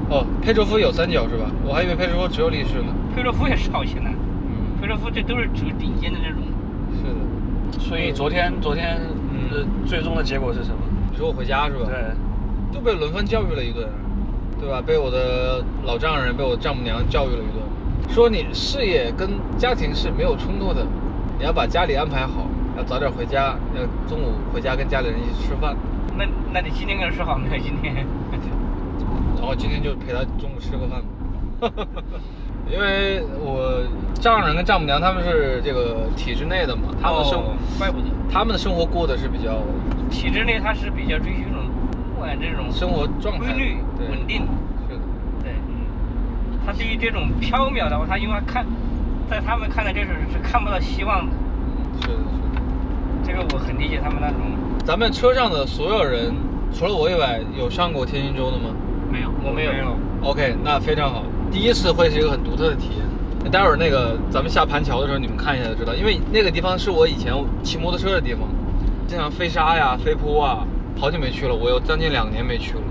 哦，佩卓夫有三角是吧？我还以为佩卓夫只有立式呢。佩洛夫也是好勤的，嗯，佩洛夫这都是指顶尖的那种。是的。所以昨天昨天嗯呃最终的结果是什么？你说我回家是吧？对，就被轮番教育了一顿，对吧？被我的老丈人，被我丈母娘教育了一顿，说你事业跟家庭是没有冲突的，你要把家里安排好，要早点回家，要中午回家跟家里人一起吃饭。那那你今天跟他说好没有？今天然后今天就陪他中午吃个饭吧，因为我丈人跟丈母娘他们是这个体制内的嘛，他们生、哦怪不得他们的生活过得是比较体制内他是比较追求这种不管这种生活状态规律对稳定。是的，对，嗯他对于这种缥缈的话，他因为看，在他们看来这是是看不到希望的。是的，是的。这个我很理解他们那种。咱们车上的所有人，除了我以外，有上过天津州的吗没有，我没有。？OK，那非常好。第一次会是一个很独特的体验。待会儿那个咱们下盘桥的时候，你们看一下就知道，因为那个地方是我以前骑摩托车的地方，经常飞沙呀、飞坡啊，好久没去了，我有将近两年没去了。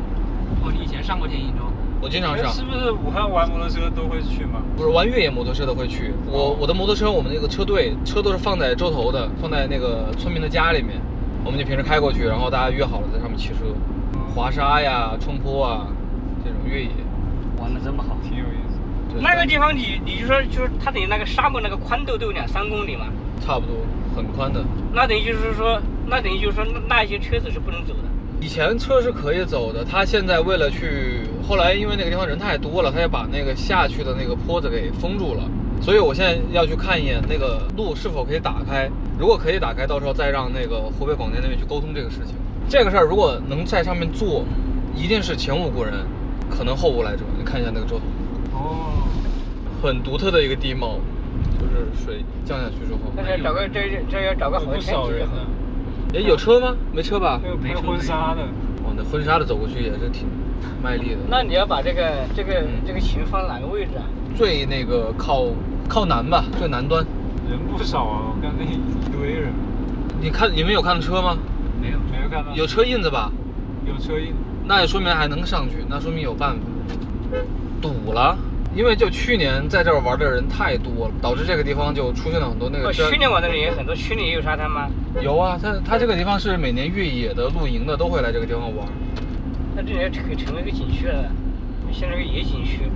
哦，你以前上过天津州？我经常上，是不是武汉玩摩托车都会去嘛？不是玩越野摩托车的会去。我我的摩托车，我们那个车队车都是放在洲头的，放在那个村民的家里面，我们就平时开过去，然后大家约好了在上面骑车，滑沙呀、冲坡啊，这种越野。玩的这么好，挺有意思。对那个地方你你就说就是它等于那个沙漠那个宽度都有两三公里嘛，差不多很宽的。那等于就是说那等于就是说那那一些车子是不能走的。以前车是可以走的，他现在为了去，后来因为那个地方人太多了，他就把那个下去的那个坡子给封住了。所以我现在要去看一眼那个路是否可以打开，如果可以打开，到时候再让那个湖北广电那边去沟通这个事情。这个事儿如果能在上面做，一定是前无古人，可能后无来者。你看一下那个洲头，哦，很独特的一个地貌，就是水降下去之后，但是找个这这这要找个好的有不天气就好。少人呢，哎，有车吗？没车吧？没有拍婚纱的。哦，那婚纱的走过去也是挺卖力的。那你要把这个这个嗯这个琴放哪个位置啊？最那个靠靠南吧，最南端。人不少啊，我看那一堆人，你看你们有看到车吗？没有。没有看到有车印子吧？有车印，那也说明还能上去，那说明有办法。堵了，因为就去年在这儿玩的人太多了，导致这个地方就出现了很多那个。去年玩的人也很多，去年也有沙滩吗？有啊，它它这个地方是每年越野的、露营的都会来这个地方玩。那这里可以成为一个景区了，现在是个野景区。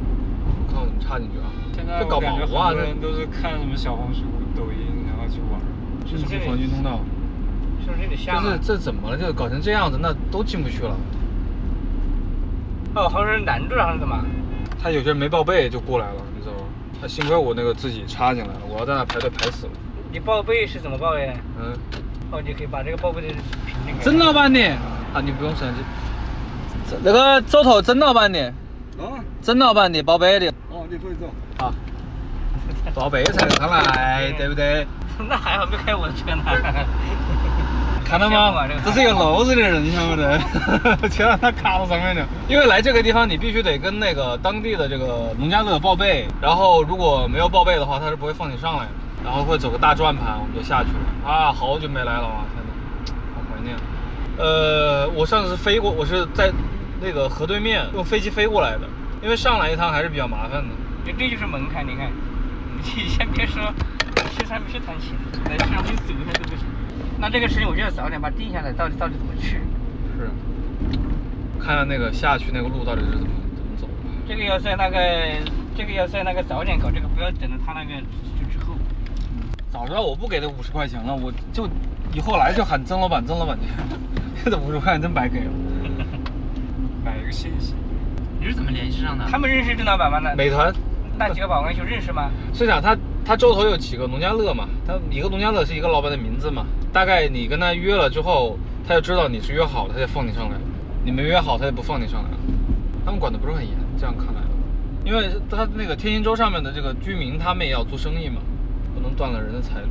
看我怎么插进去啊！现在这搞我感觉毛啊！这很多人都是看什么小红书、抖音，然后去玩。这是黄金通道，是不是这里下吗就是？这怎么了？就搞成这样子，那都进不去了。哦，好像是拦住了还是怎么？他有些人没报备就过来了，你知道吗？他幸亏我那个自己插进来了，我要在那排队排死了。你报备是怎么报的？嗯，哦，你可以把这个报备的凭那个。曾老板的啊，你不用生气。这那个走头曾老板的，啊，曾老板的报备的哦，你可以走。啊，报备才能上来，对不对？那还好没开我的车呢。看到吗？这是一个楼子的人，你晓不得？全让他卡到上面了。因为来这个地方，你必须得跟那个当地的这个农家乐报备，然后如果没有报备的话，他是不会放你上来的。然后会走个大转盘，我们就下去了。啊，好久没来了啊！天哪，好怀念。呃，我上次飞过，我是在那个河对面用飞机飞过来的，因为上来一趟还是比较麻烦的。你这就是门槛，你看，你先别说，去上面去谈钱，来上面走一下都不行。那这个事情我就要早点把它定下来，到底到底怎么去？是，看看那个下去那个路到底是怎么怎么走。这个要在那个，这个要在那个早点搞，这个不要等到他那个就之后。早知道我不给他五十块钱了，我就以后来就喊曾老板，曾老板去。这五十块钱真白给了。买一个信息。你是怎么联系上的？他们认识郑老板吗？那美团那几个保安就认识吗？是讲他他周头有几个农家乐嘛，他一个农家乐是一个老板的名字嘛，大概你跟他约了之后，他就知道你是约好了，他就放你上来；你没约好，他就不放你上来了。他们管的不是很严，这样看来，因为他那个天津州上面的这个居民，他们也要做生意嘛，不能断了人的财路。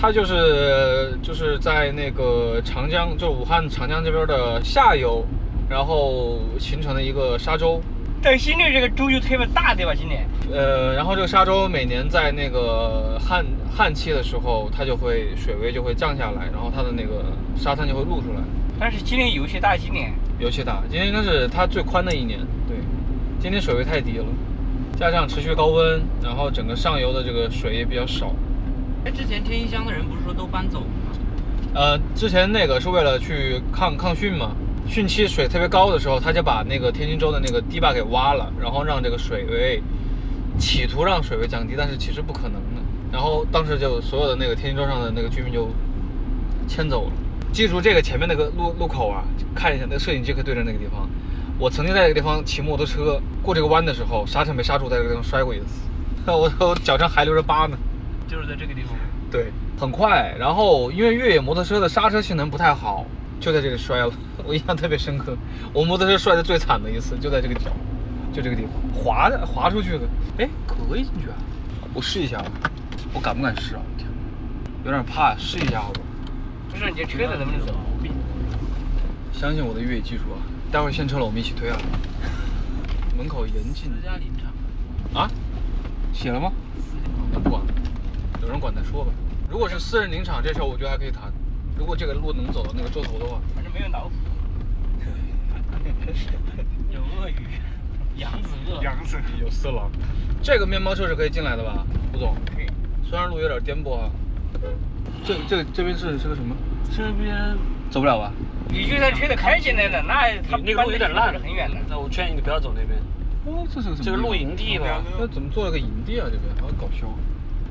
他就是就是在那个长江，就武汉长江这边的下游，然后形成了一个沙洲，但新的这个洲就特别大，对吧？今年呃，然后这个沙洲每年在那个旱旱期的时候，它就会水位就会降下来，然后它的那个沙滩就会露出来，但是今年尤其大，今年尤其大。今年应该是它最宽的一年，对，今年水位太低了，加上持续高温，然后整个上游的这个水也比较少。哎，之前天一乡的人不是说都搬走了吗？呃，之前那个是为了去抗抗汛嘛，汛期水特别高的时候，他就把那个天津洲的那个堤坝给挖了，然后让这个水位，企图让水位降低，但是其实不可能的。然后当时就所有的那个天津洲上的那个居民就迁走了。记住这个前面那个路路口啊，看一下那个摄影机可以对着那个地方。我曾经在这个地方骑摩托车过这个弯的时候，刹车没刹住，在这个地方摔过一次，我我脚上还留着疤呢。就是在这个地方。对，很快。然后因为越野摩托车的刹车性能不太好，就在这里摔了，我印象特别深刻。我摩托车摔的最惨的一次就在这个角，就这个地方，滑的滑出去的。哎，可以进去啊！我试一下，我敢不敢试啊？天哪，有点怕，试一下好吧？不是你这车子能不能走？相信我的越野技术啊！待会儿现车了，我们一起推啊。门口严禁私家林场。啊？写了吗？那不管了，有人管再说吧。如果是私人林场，这事儿我觉得还可以谈。如果这个路能走到那个洲头的话，反正没有老虎，有鳄鱼，扬子鳄，扬子有色狼。这个面包车是可以进来的吧，吴总？可以。虽然路有点颠簸啊。这这这边是是个什么？这边走不了吧？你就算推得开进来了，那他那个路有点烂是很远的。那我劝你不要走那边。哦，这是个什么？这个露营地吧？那怎么做了个营地啊？这边好搞笑。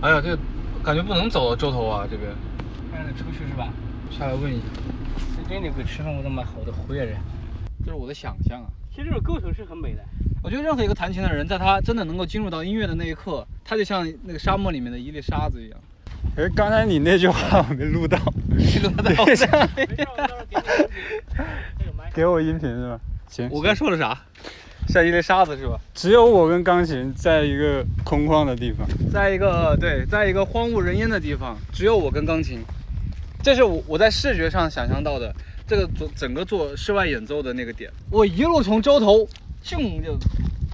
哎呀，这感觉不能走到洲头啊，这边。看着出去是吧？下来问一下。这真的会吃上我他妈好的活跃人。这是我的想象啊。其实这种构图是很美的。我觉得任何一个弹琴的人，在他真的能够进入到音乐的那一刻，他就像那个沙漠里面的一粒沙子一样。哎，刚才你那句话我没录到，录到没事，我到时候给我音频是吧？行，我刚才说了啥？像一粒沙子是吧？只有我跟钢琴在一个空旷的地方，在一个对，在一个荒无人烟的地方，只有我跟钢琴。这是我我在视觉上想象到的这个做整个做室外演奏的那个点。我一路从洲头，咻就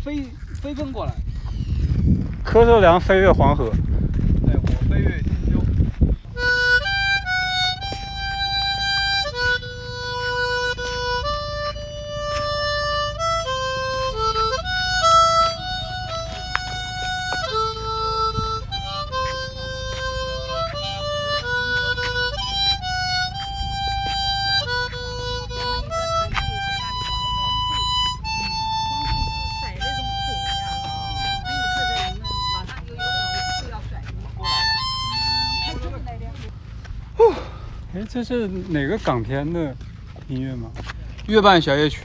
飞飞奔过来。柯受良飞越黄河。对，我飞越这是哪个港片的音乐吗？月半小夜曲。